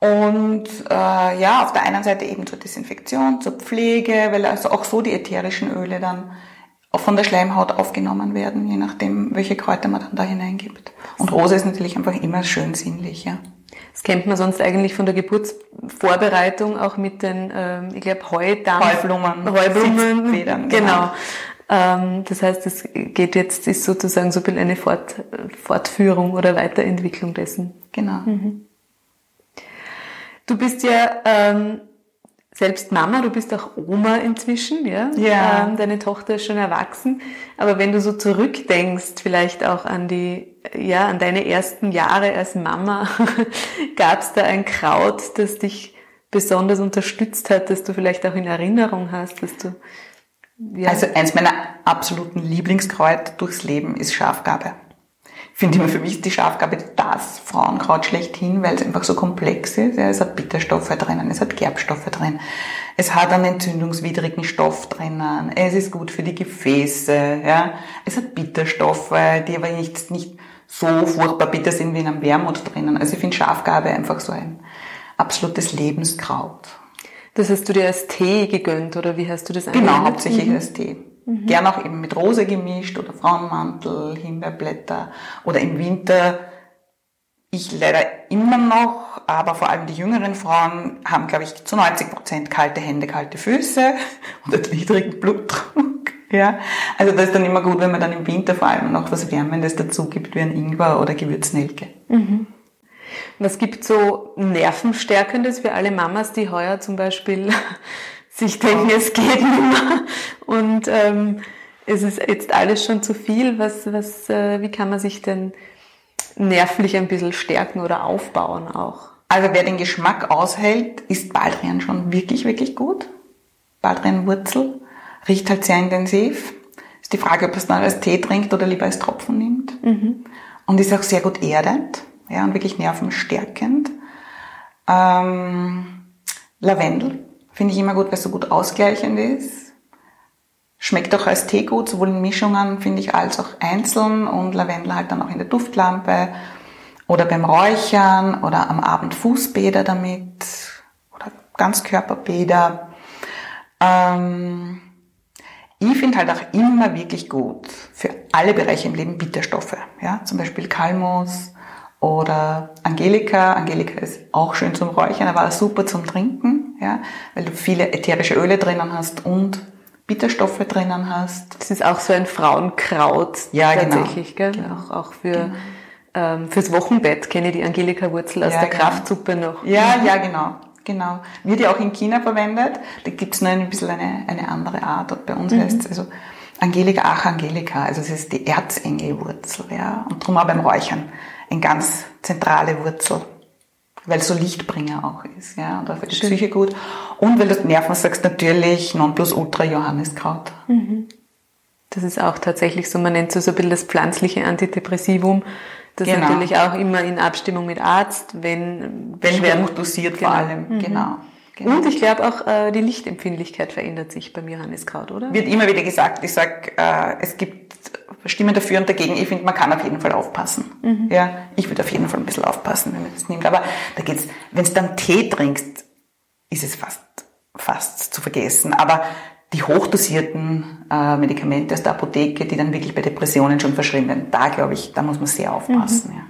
Und äh, ja, auf der einen Seite eben zur Desinfektion, zur Pflege, weil also auch so die ätherischen Öle dann auch von der Schleimhaut aufgenommen werden, je nachdem, welche Kräuter man dann da hineingibt. Und Rose ist natürlich einfach immer schön sinnlich, ja. Das kennt man sonst eigentlich von der Geburtsvorbereitung auch mit den, ähm, ich glaube, Heudampf. Heublumen. Heublumen. Federn, genau. genau. Ähm, das heißt, es geht jetzt, ist sozusagen so ein bisschen eine Fort, Fortführung oder Weiterentwicklung dessen. Genau. Mhm. Du bist ja ähm, selbst Mama, du bist auch Oma inzwischen, ja? Ja. Ähm, deine Tochter ist schon erwachsen. Aber wenn du so zurückdenkst, vielleicht auch an die, ja, an deine ersten Jahre als Mama, gab es da ein Kraut, das dich besonders unterstützt hat, dass du vielleicht auch in Erinnerung hast, dass du, ja. Also eins meiner absoluten Lieblingskräuter durchs Leben ist Schafgabe finde immer für mich die Schafgabe das Frauenkraut schlechthin, weil es einfach so komplex ist. Ja, es hat Bitterstoffe drinnen, es hat Gerbstoffe drin, es hat einen entzündungswidrigen Stoff drinnen, es ist gut für die Gefäße, ja, es hat Bitterstoffe, die aber nicht, nicht so furchtbar bitter sind wie in einem Wermut drinnen. Also ich finde Schafgabe einfach so ein absolutes Lebenskraut. Das hast du dir als Tee gegönnt oder wie hast du das Genau, hauptsächlich mhm. als Tee. Mhm. Gern auch eben mit Rose gemischt oder Frauenmantel, Himbeerblätter oder im Winter. Ich leider immer noch, aber vor allem die jüngeren Frauen haben, glaube ich, zu 90 Prozent kalte Hände, kalte Füße und einen niedrigen Blutdruck. Ja, also das ist dann immer gut, wenn man dann im Winter vor allem noch was Wärmendes dazu gibt, wie ein Ingwer oder Gewürznelke. Mhm. Was gibt so Nervenstärkendes für alle Mamas, die heuer zum Beispiel sich denken, es geht nicht mehr und ähm, es ist jetzt alles schon zu viel. Was, was, äh, wie kann man sich denn nervlich ein bisschen stärken oder aufbauen auch? Also wer den Geschmack aushält, ist Baldrian schon wirklich, wirklich gut. Baldrianwurzel riecht halt sehr intensiv. Ist die Frage, ob es dann als Tee trinkt oder lieber als Tropfen nimmt. Mhm. Und ist auch sehr gut erdend, ja, und wirklich nervenstärkend. Ähm, Lavendel Finde ich immer gut, weil es so gut ausgleichend ist. Schmeckt auch als Tee gut, sowohl in Mischungen, finde ich, als auch einzeln und Lavendel halt dann auch in der Duftlampe oder beim Räuchern oder am Abend Fußbäder damit oder Ganzkörperbäder. Ähm, ich finde halt auch immer wirklich gut für alle Bereiche im Leben Bitterstoffe. Ja? Zum Beispiel Kalmus oder Angelika. Angelika ist auch schön zum Räuchern, aber auch super zum Trinken ja, weil du viele ätherische Öle drinnen hast und Bitterstoffe drinnen hast. Das ist auch so ein Frauenkraut ja, genau. tatsächlich, genau. gell? Auch, auch für genau. ähm, fürs Wochenbett kenne ich die Angelika-Wurzel aus ja, der genau. Kraftsuppe noch. Ja, ja, genau. Genau. Wird ja auch in China verwendet. Da gibt's nur ein bisschen eine, eine andere Art. Und bei uns mhm. heißt es also Angelika, ach Angelika. Also es ist die Erzengelwurzel, ja. Und darum auch beim Räuchern eine ganz zentrale Wurzel weil es so Lichtbringer auch ist, ja, und auch für die Psyche gut. Und weil du Nerven sagst, natürlich Nonplusultra Johanniskraut. Mhm. Das ist auch tatsächlich so, man nennt es so ein bisschen das pflanzliche Antidepressivum. Das genau. natürlich auch immer in Abstimmung mit Arzt, wenn wenn hoch dosiert genau. vor allem, mhm. genau. Genau. Und ich glaube auch, äh, die Lichtempfindlichkeit verändert sich beim Johanniskraut, oder? Wird immer wieder gesagt. Ich sag, äh, es gibt Stimmen dafür und dagegen. Ich finde, man kann auf jeden Fall aufpassen. Mhm. Ja, ich würde auf jeden Fall ein bisschen aufpassen, wenn man das nimmt. Aber da geht's, wenn du dann Tee trinkst, ist es fast, fast zu vergessen. Aber die hochdosierten äh, Medikamente aus der Apotheke, die dann wirklich bei Depressionen schon verschrieben werden, da glaube ich, da muss man sehr aufpassen. Mhm. Ja.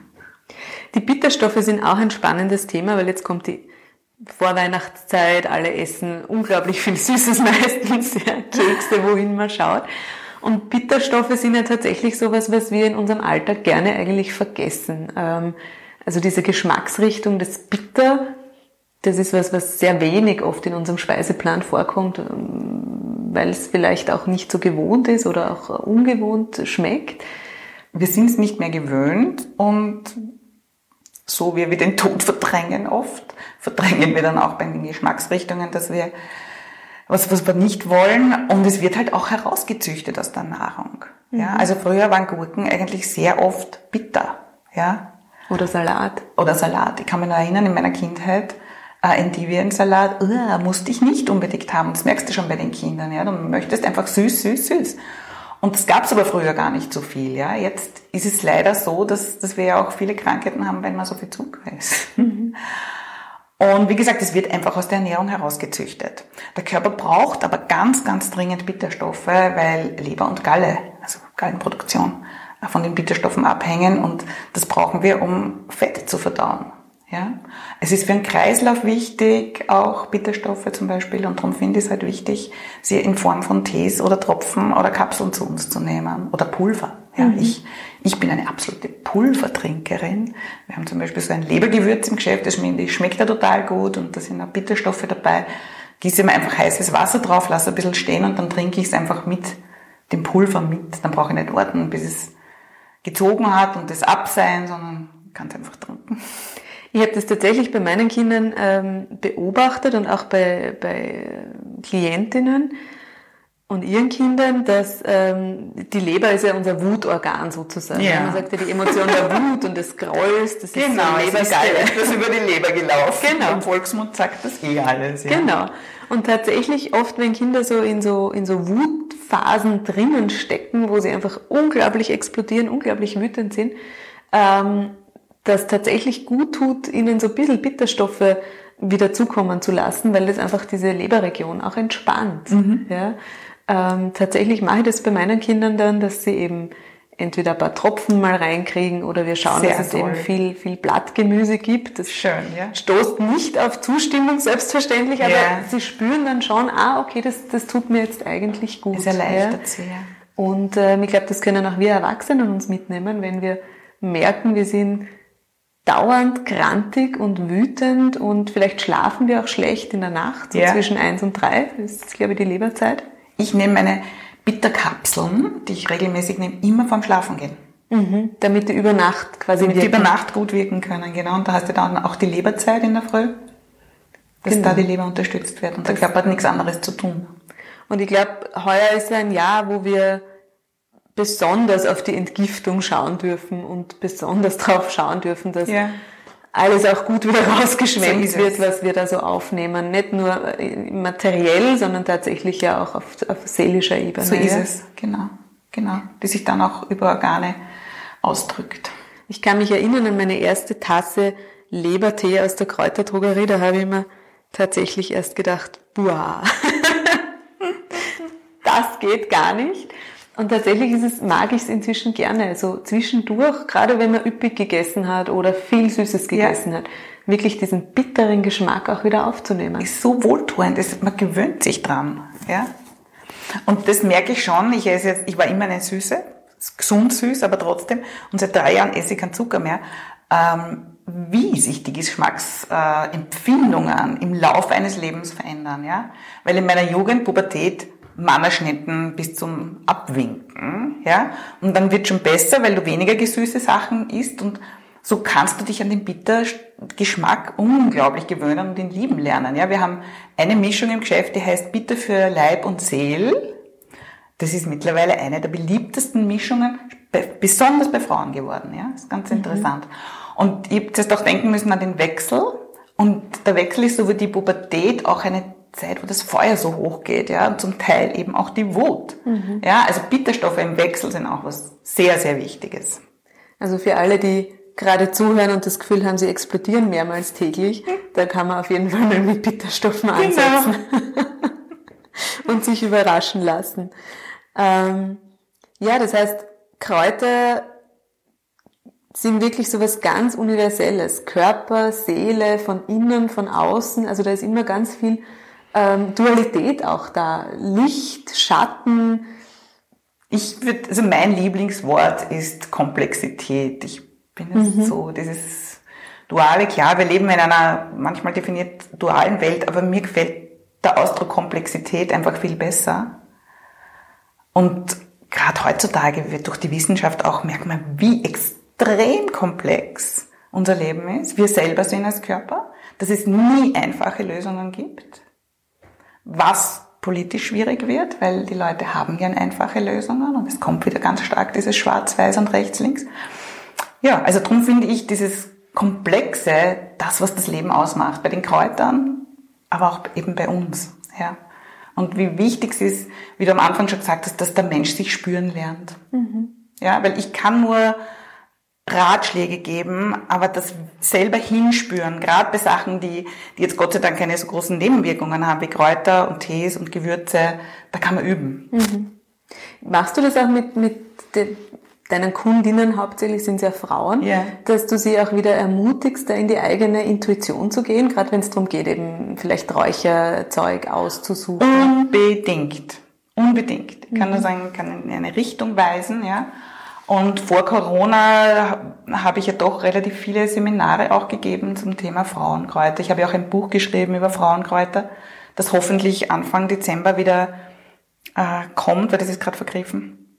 Die Bitterstoffe sind auch ein spannendes Thema, weil jetzt kommt die Vorweihnachtszeit, alle essen unglaublich viel Süßes meistens, ja, Kekse, wohin man schaut. Und Bitterstoffe sind ja tatsächlich sowas, was wir in unserem Alltag gerne eigentlich vergessen. Ähm, also diese Geschmacksrichtung des Bitter, das ist was, was sehr wenig oft in unserem Speiseplan vorkommt, ähm, weil es vielleicht auch nicht so gewohnt ist oder auch ungewohnt schmeckt. Wir sind es nicht mehr gewöhnt und so wie wir den Tod verdrängen oft, verdrängen wir dann auch bei den Geschmacksrichtungen, dass wir was, was wir nicht wollen und es wird halt auch herausgezüchtet aus der Nahrung. Ja, also früher waren Gurken eigentlich sehr oft bitter. Ja. Oder Salat. Oder Salat. Ich kann mich noch erinnern, in meiner Kindheit, äh, Endiviensalat, uh, musste ich nicht unbedingt haben. Das merkst du schon bei den Kindern. Ja. Du möchtest einfach süß, süß, süß. Und das gab es aber früher gar nicht so viel. Ja. Jetzt ist es leider so, dass, dass wir ja auch viele Krankheiten haben, wenn man so viel Zucker isst. Mhm. Und wie gesagt, es wird einfach aus der Ernährung herausgezüchtet. Der Körper braucht aber ganz, ganz dringend Bitterstoffe, weil Leber und Galle, also Gallenproduktion, von den Bitterstoffen abhängen und das brauchen wir, um Fett zu verdauen. Ja? Es ist für einen Kreislauf wichtig, auch Bitterstoffe zum Beispiel, und darum finde ich es halt wichtig, sie in Form von Tees oder Tropfen oder Kapseln zu uns zu nehmen oder Pulver. Ja, mhm. ich, ich bin eine absolute Pulvertrinkerin. Wir haben zum Beispiel so ein Lebergewürz im Geschäft, das schmeckt ja total gut und da sind auch Bitterstoffe dabei. Gieße mir einfach heißes Wasser drauf, lasse ein bisschen stehen und dann trinke ich es einfach mit dem Pulver mit. Dann brauche ich nicht warten, bis es gezogen hat und das absein, sondern kann es einfach trinken. Ich habe das tatsächlich bei meinen Kindern ähm, beobachtet und auch bei, bei Klientinnen und ihren Kindern, dass ähm, die Leber ist ja unser Wutorgan sozusagen. Ja. Man sagt ja die Emotion der Wut und des Grolls, das genau, ist so genau, Lebergeil. Das über die Leber gelaufen. Genau. Im Volksmund sagt das eh alles. Ja. Genau. Und tatsächlich oft, wenn Kinder so in so in so Wutphasen drinnen stecken, wo sie einfach unglaublich explodieren, unglaublich wütend sind, ähm, das tatsächlich gut tut, ihnen so ein bisschen Bitterstoffe wieder zukommen zu lassen, weil das einfach diese Leberregion auch entspannt. Mhm. Ja? Ähm, tatsächlich mache ich das bei meinen Kindern dann, dass sie eben entweder ein paar Tropfen mal reinkriegen oder wir schauen, Sehr dass es eben viel, viel Blattgemüse gibt. Das Schön, ja. stoßt nicht auf Zustimmung, selbstverständlich, aber ja. sie spüren dann schon, ah, okay, das, das tut mir jetzt eigentlich gut. Es erleichtert ja. sie, ja. Und äh, ich glaube, das können auch wir Erwachsenen uns mitnehmen, wenn wir merken, wir sind dauernd grantig und wütend und vielleicht schlafen wir auch schlecht in der Nacht, so ja. zwischen eins und drei. Das ist, glaube ich, die Leberzeit. Ich nehme meine Bitterkapseln, die ich regelmäßig nehme, immer vorm Schlafen gehen. Mhm, damit die über Nacht quasi Damit wirken. die über Nacht gut wirken können, genau. Und da hast du dann auch die Leberzeit in der Früh, dass genau. da die Leber unterstützt wird und das der Körper hat nichts anderes zu tun. Und ich glaube, heuer ist ein Jahr, wo wir besonders auf die Entgiftung schauen dürfen und besonders darauf schauen dürfen, dass ja. alles auch gut wieder rausgeschwenkt so wird, was wir da so aufnehmen. Nicht nur materiell, sondern tatsächlich ja auch auf, auf seelischer Ebene. So ist es, genau, genau. Die sich dann auch über Organe ausdrückt. Ich kann mich erinnern an meine erste Tasse Lebertee aus der Kräuterdrogerie. Da habe ich mir tatsächlich erst gedacht, boah, das geht gar nicht. Und tatsächlich ist es, mag ich es inzwischen gerne. So zwischendurch, gerade wenn man üppig gegessen hat oder viel Süßes gegessen ja. hat, wirklich diesen bitteren Geschmack auch wieder aufzunehmen. Ist so wohltuend, ist, man gewöhnt sich dran. Ja? Und das merke ich schon. Ich esse jetzt, ich war immer eine Süße, gesund süß, aber trotzdem. Und seit drei Jahren esse ich keinen Zucker mehr. Ähm, wie sich die Geschmacksempfindungen äh, im Laufe eines Lebens verändern, ja? Weil in meiner Jugend, Pubertät, Mannerschnitten bis zum Abwinken, ja. Und dann wird schon besser, weil du weniger gesüße Sachen isst und so kannst du dich an den Bittergeschmack unglaublich gewöhnen und ihn lieben lernen, ja. Wir haben eine Mischung im Geschäft, die heißt Bitter für Leib und Seel. Das ist mittlerweile eine der beliebtesten Mischungen, besonders bei Frauen geworden, ja. Das ist ganz mhm. interessant. Und ich habe jetzt auch denken müssen an den Wechsel. Und der Wechsel ist so wie die Pubertät auch eine Zeit, wo das Feuer so hoch geht, ja, und zum Teil eben auch die Wut. Mhm. Ja, also Bitterstoffe im Wechsel sind auch was sehr, sehr Wichtiges. Also für alle, die gerade zuhören und das Gefühl haben, sie explodieren mehrmals täglich, mhm. da kann man auf jeden Fall mal mit Bitterstoffen genau. ansetzen und sich überraschen lassen. Ähm, ja, das heißt, Kräuter sind wirklich so was ganz Universelles. Körper, Seele, von innen, von außen. Also da ist immer ganz viel ähm, Dualität auch da. Licht, Schatten. Ich würde, also mein Lieblingswort ist Komplexität. Ich bin jetzt mhm. so, dieses duale, klar, wir leben in einer manchmal definiert dualen Welt, aber mir gefällt der Ausdruck Komplexität einfach viel besser. Und gerade heutzutage wird durch die Wissenschaft auch merkt man, wie extrem komplex unser Leben ist. Wir selber sind als Körper, dass es nie einfache Lösungen gibt was politisch schwierig wird, weil die Leute haben gern einfache Lösungen und es kommt wieder ganz stark dieses Schwarz-Weiß und rechts-links. Ja, also darum finde ich dieses Komplexe, das, was das Leben ausmacht, bei den Kräutern, aber auch eben bei uns. Ja. Und wie wichtig es ist, wie du am Anfang schon gesagt hast, dass der Mensch sich spüren lernt. Mhm. Ja, weil ich kann nur Ratschläge geben, aber das selber hinspüren, gerade bei Sachen, die, die jetzt Gott sei Dank keine so großen Nebenwirkungen haben, wie Kräuter und Tees und Gewürze, da kann man üben. Mhm. Machst du das auch mit, mit den, deinen Kundinnen, hauptsächlich sind es ja Frauen, yeah. dass du sie auch wieder ermutigst, da in die eigene Intuition zu gehen, gerade wenn es darum geht, eben vielleicht Räucherzeug auszusuchen? Unbedingt. Unbedingt. Ich kann mhm. nur sagen, kann in eine Richtung weisen, ja. Und vor Corona habe ich ja doch relativ viele Seminare auch gegeben zum Thema Frauenkräuter. Ich habe ja auch ein Buch geschrieben über Frauenkräuter, das hoffentlich Anfang Dezember wieder äh, kommt, weil das ist gerade vergriffen.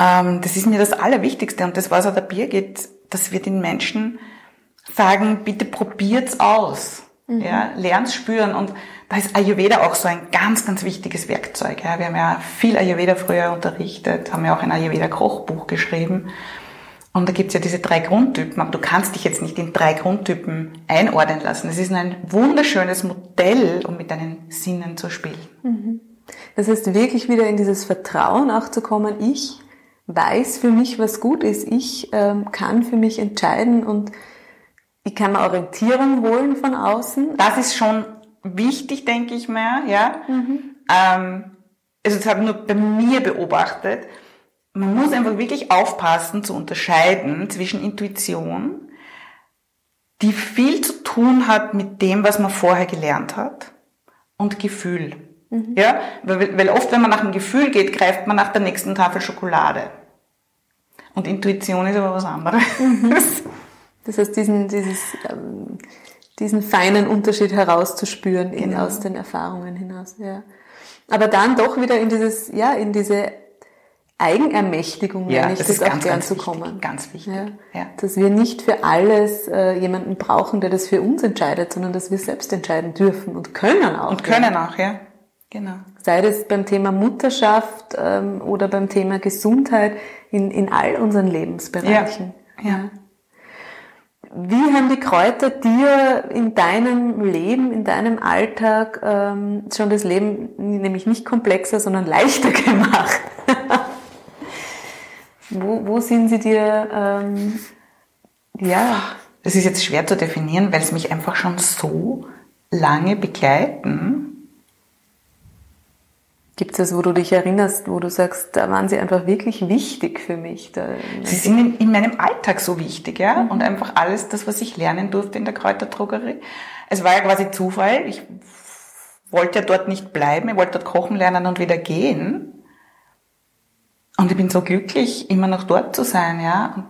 Ähm, das ist mir das Allerwichtigste und das, was auch der Bier geht, dass wir den Menschen sagen, bitte probiert's aus. Mhm. Ja, lern's spüren und da ist Ayurveda auch so ein ganz, ganz wichtiges Werkzeug. Ja. Wir haben ja viel Ayurveda früher unterrichtet, haben ja auch ein Ayurveda-Kochbuch geschrieben. Und da gibt's ja diese drei Grundtypen, aber du kannst dich jetzt nicht in drei Grundtypen einordnen lassen. Es ist ein wunderschönes Modell, um mit deinen Sinnen zu spielen. Mhm. Das heißt, wirklich wieder in dieses Vertrauen auch zu kommen, ich weiß für mich, was gut ist, ich ähm, kann für mich entscheiden und ich kann mir Orientierung holen von außen. Das ist schon wichtig, denke ich mir, ja. Mhm. Ähm, also das habe ich nur bei mir beobachtet. Man muss einfach wirklich aufpassen zu unterscheiden zwischen Intuition, die viel zu tun hat mit dem, was man vorher gelernt hat, und Gefühl. Mhm. Ja, weil, weil oft, wenn man nach dem Gefühl geht, greift man nach der nächsten Tafel Schokolade. Und Intuition ist aber was anderes. Mhm. Das heißt, diesen, dieses, ähm, diesen feinen Unterschied herauszuspüren genau. in, aus den Erfahrungen hinaus. Ja. Aber dann doch wieder in dieses, ja, in diese Eigenermächtigung, ja, ich das, das auch gern zu kommen. Wichtig, ganz wichtig. Ja. Ja. Dass wir nicht für alles äh, jemanden brauchen, der das für uns entscheidet, sondern dass wir selbst entscheiden dürfen und können auch. Und können ja. auch, ja. Genau. Sei das beim Thema Mutterschaft ähm, oder beim Thema Gesundheit in, in all unseren Lebensbereichen. Ja. ja. Wie haben die Kräuter dir in deinem Leben, in deinem Alltag ähm, schon das Leben nämlich nicht komplexer, sondern leichter gemacht? wo, wo sind sie dir, ähm, ja? Das ist jetzt schwer zu definieren, weil es mich einfach schon so lange begleiten Gibt es das, wo du dich erinnerst, wo du sagst, da waren sie einfach wirklich wichtig für mich? Da, sie sind in, in, meinem Alltag so wichtig, ja, mhm. und einfach alles das, was ich lernen durfte in der Kräuterdrogerie. Es war ja quasi Zufall. Ich wollte ja dort nicht bleiben, ich wollte dort kochen lernen und wieder gehen. Und ich bin so glücklich, immer noch dort zu sein, ja.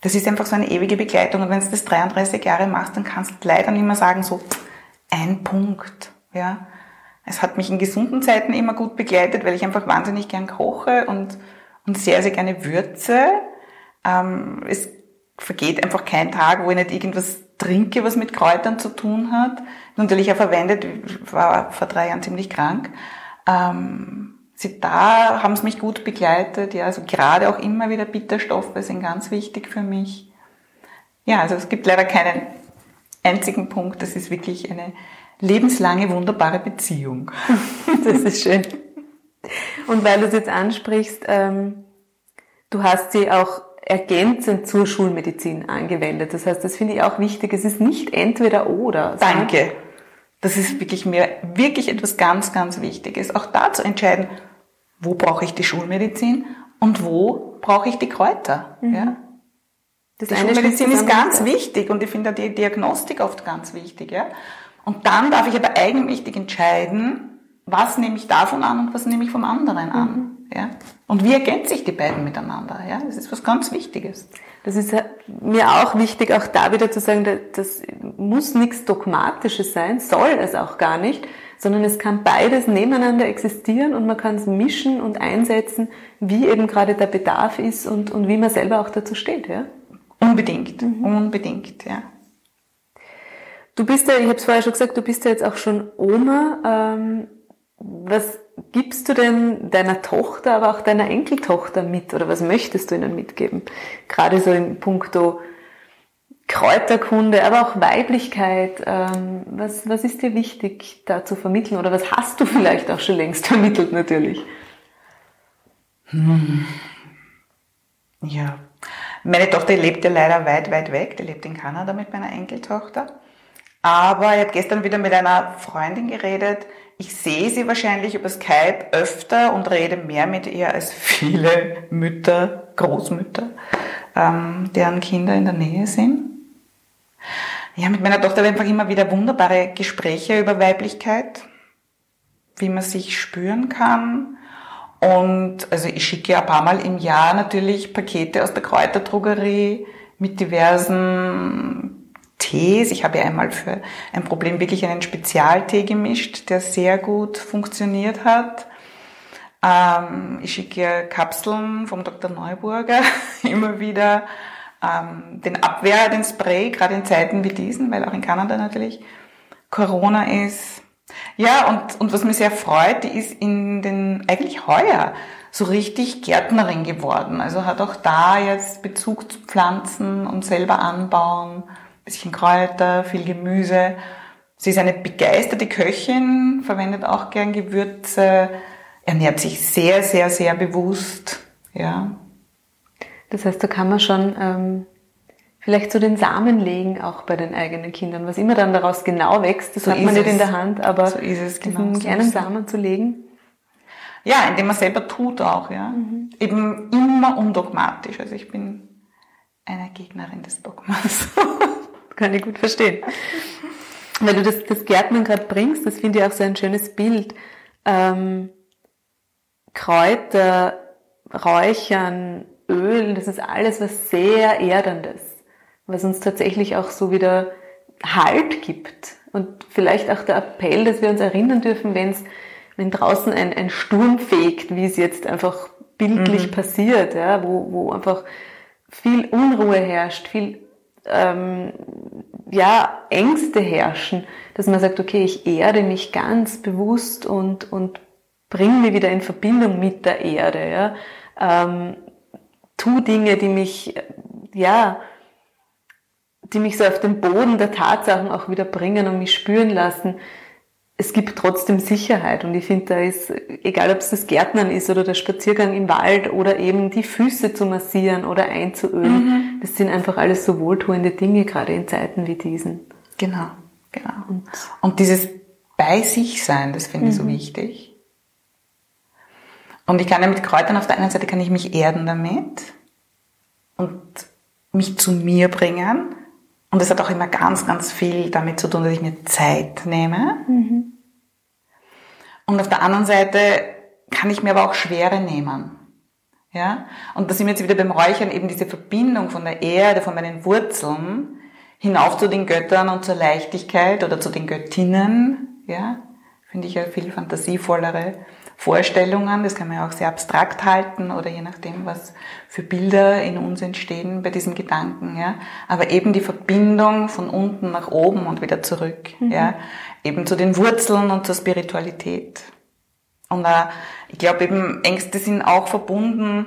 Das ist einfach so eine ewige Begleitung. Und wenn du das 33 Jahre machst, dann kannst du leider nicht mehr sagen, so ein Punkt, ja. Es hat mich in gesunden Zeiten immer gut begleitet, weil ich einfach wahnsinnig gern koche und, und sehr, sehr gerne würze. Ähm, es vergeht einfach kein Tag, wo ich nicht irgendwas trinke, was mit Kräutern zu tun hat. Natürlich auch verwendet, war vor drei Jahren ziemlich krank. Ähm, sie da haben es mich gut begleitet, ja, also gerade auch immer wieder Bitterstoffe sind ganz wichtig für mich. Ja, also es gibt leider keinen einzigen Punkt, das ist wirklich eine lebenslange wunderbare Beziehung. Das ist schön. Und weil du es jetzt ansprichst, ähm, du hast sie auch ergänzend zur Schulmedizin angewendet. Das heißt, das finde ich auch wichtig. Es ist nicht entweder oder. Danke. Das ist wirklich mir wirklich etwas ganz, ganz Wichtiges. Auch da zu entscheiden, wo brauche ich die Schulmedizin und wo brauche ich die Kräuter. Mhm. Ja? Das die Schulmedizin ist ganz wichtig und ich finde die Diagnostik oft ganz wichtig. Ja? Und dann darf ich aber eigenmächtig entscheiden, was nehme ich davon an und was nehme ich vom anderen an. Mhm. Ja? Und wie ergänze ich die beiden miteinander? Ja? Das ist was ganz Wichtiges. Das ist mir auch wichtig, auch da wieder zu sagen, das muss nichts Dogmatisches sein, soll es auch gar nicht, sondern es kann beides nebeneinander existieren und man kann es mischen und einsetzen, wie eben gerade der Bedarf ist und, und wie man selber auch dazu steht. Ja? Unbedingt, mhm. unbedingt, ja. Du bist ja, ich habe es vorher schon gesagt, du bist ja jetzt auch schon Oma. Ähm, was gibst du denn deiner Tochter, aber auch deiner Enkeltochter mit oder was möchtest du ihnen mitgeben? Gerade so in puncto Kräuterkunde, aber auch Weiblichkeit. Ähm, was, was ist dir wichtig da zu vermitteln oder was hast du vielleicht auch schon längst vermittelt natürlich? Hm. Ja, meine Tochter lebt ja leider weit, weit weg. Die lebt in Kanada mit meiner Enkeltochter. Aber ich habe gestern wieder mit einer Freundin geredet. Ich sehe sie wahrscheinlich über Skype öfter und rede mehr mit ihr als viele Mütter, Großmütter, ähm, deren Kinder in der Nähe sind. Ja, mit meiner Tochter habe ich einfach immer wieder wunderbare Gespräche über Weiblichkeit, wie man sich spüren kann. Und also ich schicke ein paar Mal im Jahr natürlich Pakete aus der Kräuterdrogerie mit diversen Tees. Ich habe ja einmal für ein Problem wirklich einen Spezialtee gemischt, der sehr gut funktioniert hat. Ähm, ich schicke Kapseln vom Dr. Neuburger immer wieder ähm, den Abwehr, den Spray, gerade in Zeiten wie diesen, weil auch in Kanada natürlich Corona ist. Ja, und, und was mich sehr freut, die ist in den, eigentlich heuer, so richtig Gärtnerin geworden. Also hat auch da jetzt Bezug zu Pflanzen und selber anbauen, bisschen Kräuter, viel Gemüse. Sie ist eine begeisterte Köchin, verwendet auch gern Gewürze, ernährt sich sehr, sehr, sehr bewusst, ja. Das heißt, da kann man schon ähm, vielleicht so den Samen legen, auch bei den eigenen Kindern. Was immer dann daraus genau wächst, das so hat man nicht in der Hand, aber so ist es, genau, diesen kleinen Samen zu legen. Ja, indem man selber tut auch, ja. Mhm. Eben immer undogmatisch. Also ich bin eine Gegnerin des Dogmas. kann ich gut verstehen. Weil du das, das Gärtnern gerade bringst, das finde ich auch so ein schönes Bild. Ähm, Kräuter, Räuchern, Öl, das ist alles was sehr Erdendes, was uns tatsächlich auch so wieder Halt gibt. Und vielleicht auch der Appell, dass wir uns erinnern dürfen, wenn es, wenn draußen ein, ein Sturm fegt, wie es jetzt einfach bildlich mhm. passiert, ja, wo, wo einfach viel Unruhe herrscht, viel ähm, ja, Ängste herrschen, dass man sagt, okay, ich erde mich ganz bewusst und, und bringe mich wieder in Verbindung mit der Erde. Ja. Ähm, tu Dinge, die mich, ja, die mich so auf den Boden der Tatsachen auch wieder bringen und mich spüren lassen. Es gibt trotzdem Sicherheit und ich finde, da ist, egal ob es das Gärtnern ist oder der Spaziergang im Wald oder eben die Füße zu massieren oder einzuölen, mhm. Das sind einfach alles so wohltuende Dinge, gerade in Zeiten wie diesen. Genau, genau. Und, und dieses bei sich sein, das finde ich so mhm. wichtig. Und ich kann ja mit Kräutern auf der einen Seite kann ich mich erden damit und mich zu mir bringen. Und das hat auch immer ganz, ganz viel damit zu tun, dass ich mir Zeit nehme. Mhm. Und auf der anderen Seite kann ich mir aber auch Schwere nehmen. Ja? Und da sind wir jetzt wieder beim Räuchern eben diese Verbindung von der Erde, von meinen Wurzeln hinauf zu den Göttern und zur Leichtigkeit oder zu den Göttinnen. Ja? Finde ich ja viel fantasievollere Vorstellungen, das kann man ja auch sehr abstrakt halten oder je nachdem, was für Bilder in uns entstehen bei diesem Gedanken, ja. Aber eben die Verbindung von unten nach oben und wieder zurück, mhm. ja. Eben zu den Wurzeln und zur Spiritualität. Und ich glaube eben, Ängste sind auch verbunden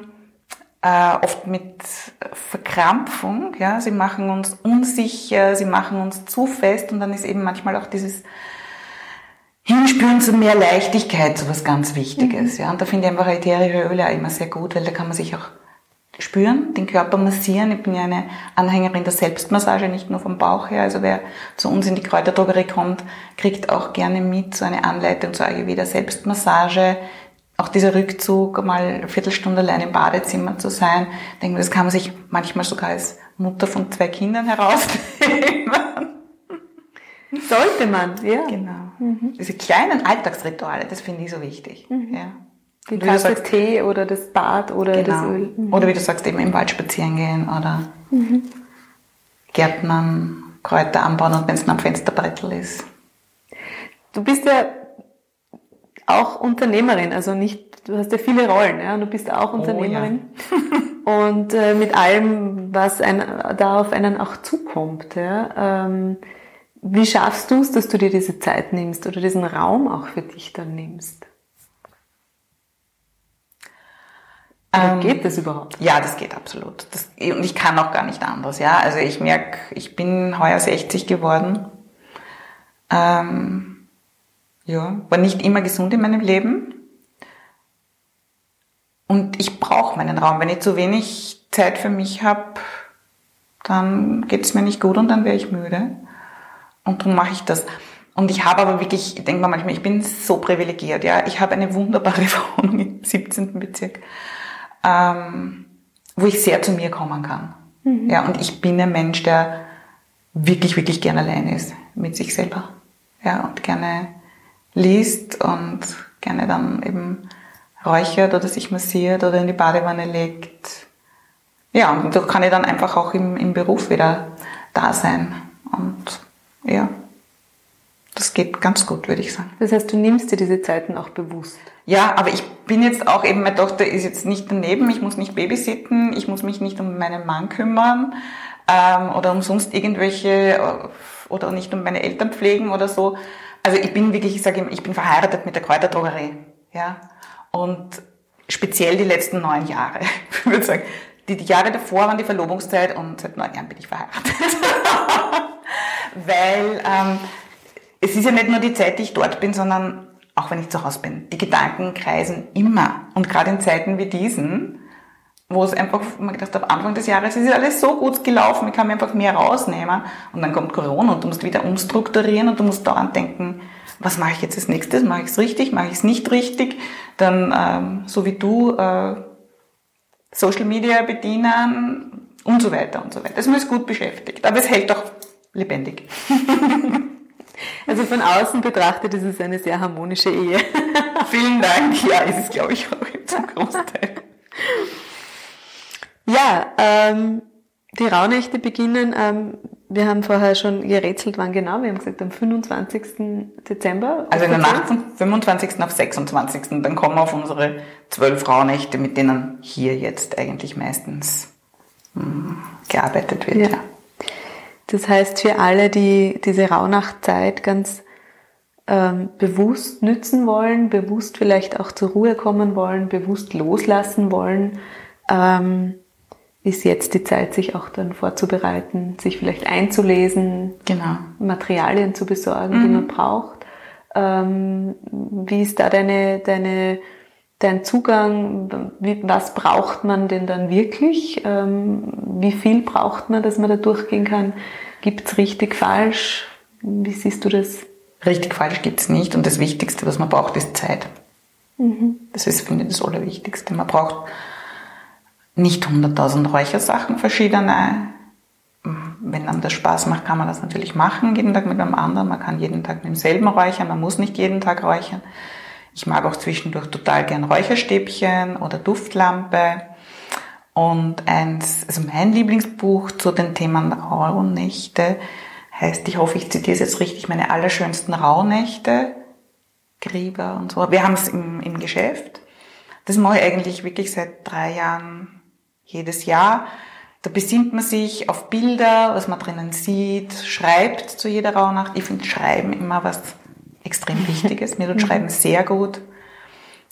äh, oft mit Verkrampfung, ja. Sie machen uns unsicher, sie machen uns zu fest und dann ist eben manchmal auch dieses Hinspüren zu mehr Leichtigkeit, so was ganz Wichtiges. Mhm. Ja. Und da finde ich einfach ätherische Öle auch immer sehr gut, weil da kann man sich auch spüren, den Körper massieren. Ich bin ja eine Anhängerin der Selbstmassage, nicht nur vom Bauch her. Also wer zu uns in die Kräuterdrogerie kommt, kriegt auch gerne mit so eine Anleitung zur Ayurveda Selbstmassage. Auch dieser Rückzug, mal eine Viertelstunde allein im Badezimmer zu sein. Ich denke, das kann man sich manchmal sogar als Mutter von zwei Kindern herausnehmen. Sollte man, ja. Genau. Mhm. Diese kleinen Alltagsrituale, das finde ich so wichtig. Mhm. Ja. Die Tasse Tee oder das Bad oder genau. das Öl. Mhm. Oder wie du sagst, eben im Wald spazieren gehen oder mhm. Gärtnern, Kräuter anbauen und wenn es am Fensterbrettel ist. Du bist ja auch Unternehmerin, also nicht, du hast ja viele Rollen, ja, und du bist auch Unternehmerin. Oh, ja. und äh, mit allem, was ein, da auf einen auch zukommt, ja. Ähm, Wie schaffst du es, dass du dir diese Zeit nimmst oder diesen Raum auch für dich dann nimmst? Ähm, geht das überhaupt? Ja, das geht absolut. Das, und ich kann auch gar nicht anders. Ja, also ich merke, ich bin heuer 60 geworden. Ähm, ja, war nicht immer gesund in meinem Leben. Und ich brauche meinen Raum. Wenn ich zu wenig Zeit für mich habe, dann geht es mir nicht gut und dann wäre ich müde. Und darum mache ich das. Und ich habe aber wirklich, ich denke mal manchmal, ich bin so privilegiert. Ja, ich habe eine wunderbare Wohnung im 17. Bezirk ähm, wo ich sehr zu mir kommen kann. Mhm. Ja, und ich bin ein Mensch, der wirklich, wirklich gerne allein ist mit sich selber. Ja, und gerne liest und gerne dann eben räuchert oder sich massiert oder in die Badewanne legt. Ja, und da kann ich dann einfach auch im, im Beruf wieder da sein. Und ja, das geht ganz gut, würde ich sagen. Das heißt, du nimmst dir diese Zeiten auch bewusst. Ja, aber ich bin jetzt auch eben, meine Tochter ist jetzt nicht daneben, ich muss nicht babysitten, ich muss mich nicht um meinen Mann kümmern ähm, oder um sonst irgendwelche äh, oder nicht um meine Eltern pflegen oder so. Also ich bin wirklich, ich sage immer, ich bin verheiratet mit der Kräuterdrogerie. Ja? Und speziell die letzten neun Jahre. Ich würde sagen, die, die Jahre davor waren die Verlobungszeit und seit neun Jahren bin ich verheiratet. Weil ähm, es ist ja nicht nur die Zeit, die ich dort bin, sondern auch wenn ich zu Hause bin. Die Gedanken kreisen immer. Und gerade in Zeiten wie diesen, wo es einfach, man gedacht habe, Anfang des Jahres ist alles so gut gelaufen, ich kann mir einfach mehr rausnehmen. Und dann kommt Corona und du musst wieder umstrukturieren und du musst daran denken, was mache ich jetzt als nächstes? Mache ich es richtig? Mache ich es nicht richtig? Dann, ähm, so wie du, äh, Social Media bedienen und so weiter und so weiter. Also man ist gut beschäftigt, aber es hält auch lebendig. Also von außen betrachtet ist es eine sehr harmonische Ehe. Vielen Dank. Ja, ist es, glaube ich, auch zum Großteil. Ja, ähm, die Rauhnächte beginnen, ähm, wir haben vorher schon gerätselt, wann genau. Wir haben gesagt, am 25. Dezember. Also in der Nacht von 25. auf 26. Dann kommen wir auf unsere zwölf Rauhnächte, mit denen hier jetzt eigentlich meistens mh, hm, gearbeitet wird. Ja. ja. Das heißt, für alle, die diese Rauhnachtzeit ganz ähm, bewusst nützen wollen, bewusst vielleicht auch zur Ruhe kommen wollen, bewusst loslassen wollen, ähm, ist jetzt die Zeit, sich auch dann vorzubereiten, sich vielleicht einzulesen, genau. Materialien zu besorgen, mhm. die man braucht. Ähm, wie ist da deine, deine, dein Zugang? Wie, was braucht man denn dann wirklich? Ähm, wie viel braucht man, dass man da durchgehen kann? Gibt es richtig, falsch? Wie siehst du das? Richtig, falsch gibt es nicht und das Wichtigste, was man braucht, ist Zeit. Mhm. Das ist, finde ich, das Allerwichtigste. Man braucht nicht 100.000 Räuchersachen verschiedene. Wenn einem das Spaß macht, kann man das natürlich machen, jeden Tag mit einem anderen. Man kann jeden Tag mit demselben räuchern, man muss nicht jeden Tag räuchern. Ich mag auch zwischendurch total gern Räucherstäbchen oder Duftlampe. Und eins, also mein Lieblingsbuch zu den Themen Rauhnächte heißt, ich hoffe, ich zitiere es jetzt richtig, meine allerschönsten Rauhnächte, Grieber und so. Wir haben es im, im Geschäft. Das mache ich eigentlich wirklich seit drei Jahren jedes Jahr. Da besinnt man sich auf Bilder, was man drinnen sieht, schreibt zu jeder Rauhnacht. Ich finde Schreiben immer was extrem Wichtiges. Mir tut. Schreiben sehr gut.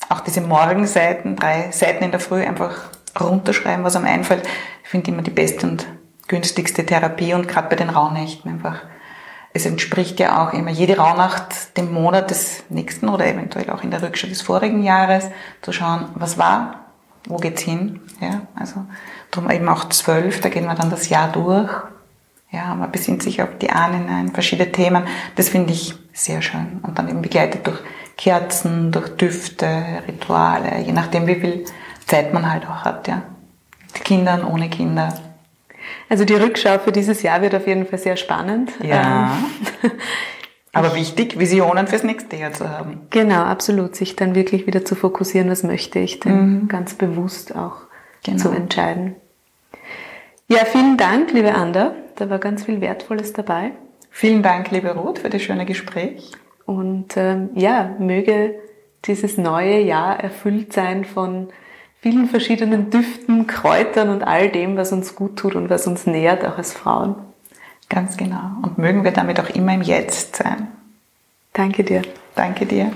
Auch diese Morgenseiten, drei Seiten in der Früh einfach runterschreiben, was einem einfällt. Ich finde immer die beste und günstigste Therapie und gerade bei den Rauhnächten einfach. Es entspricht ja auch immer jede Rauhnacht dem Monat des nächsten oder eventuell auch in der Rückschau des vorigen Jahres zu schauen, was war, wo geht's hin, ja, also darum eben auch zwölf, da gehen wir dann das Jahr durch, ja, man besinnt sich auf die Ahnen hinein, verschiedene Themen, das finde ich sehr schön und dann eben begleitet durch Kerzen, durch Düfte, Rituale, je nachdem wie viel Zeit man halt auch hat, ja. Mit Kindern, ohne Kinder. Also die Rückschau für dieses Jahr wird auf jeden Fall sehr spannend. Ja. Aber wichtig, Visionen fürs nächste Jahr zu haben. Genau, absolut. Sich dann wirklich wieder zu fokussieren, was möchte ich denn mhm. ganz bewusst auch genau. zu entscheiden. Ja, vielen Dank, liebe Ander. Da war ganz viel Wertvolles dabei. Vielen Dank, liebe Ruth, für das schöne Gespräch. Und ähm, ja, möge dieses neue Jahr erfüllt sein von vielen verschiedenen Düften, Kräutern und all dem, was uns gut tut und was uns nährt, auch als Frauen. Ganz genau. Und mögen wir damit auch immer im Jetzt sein. Danke dir. Danke dir.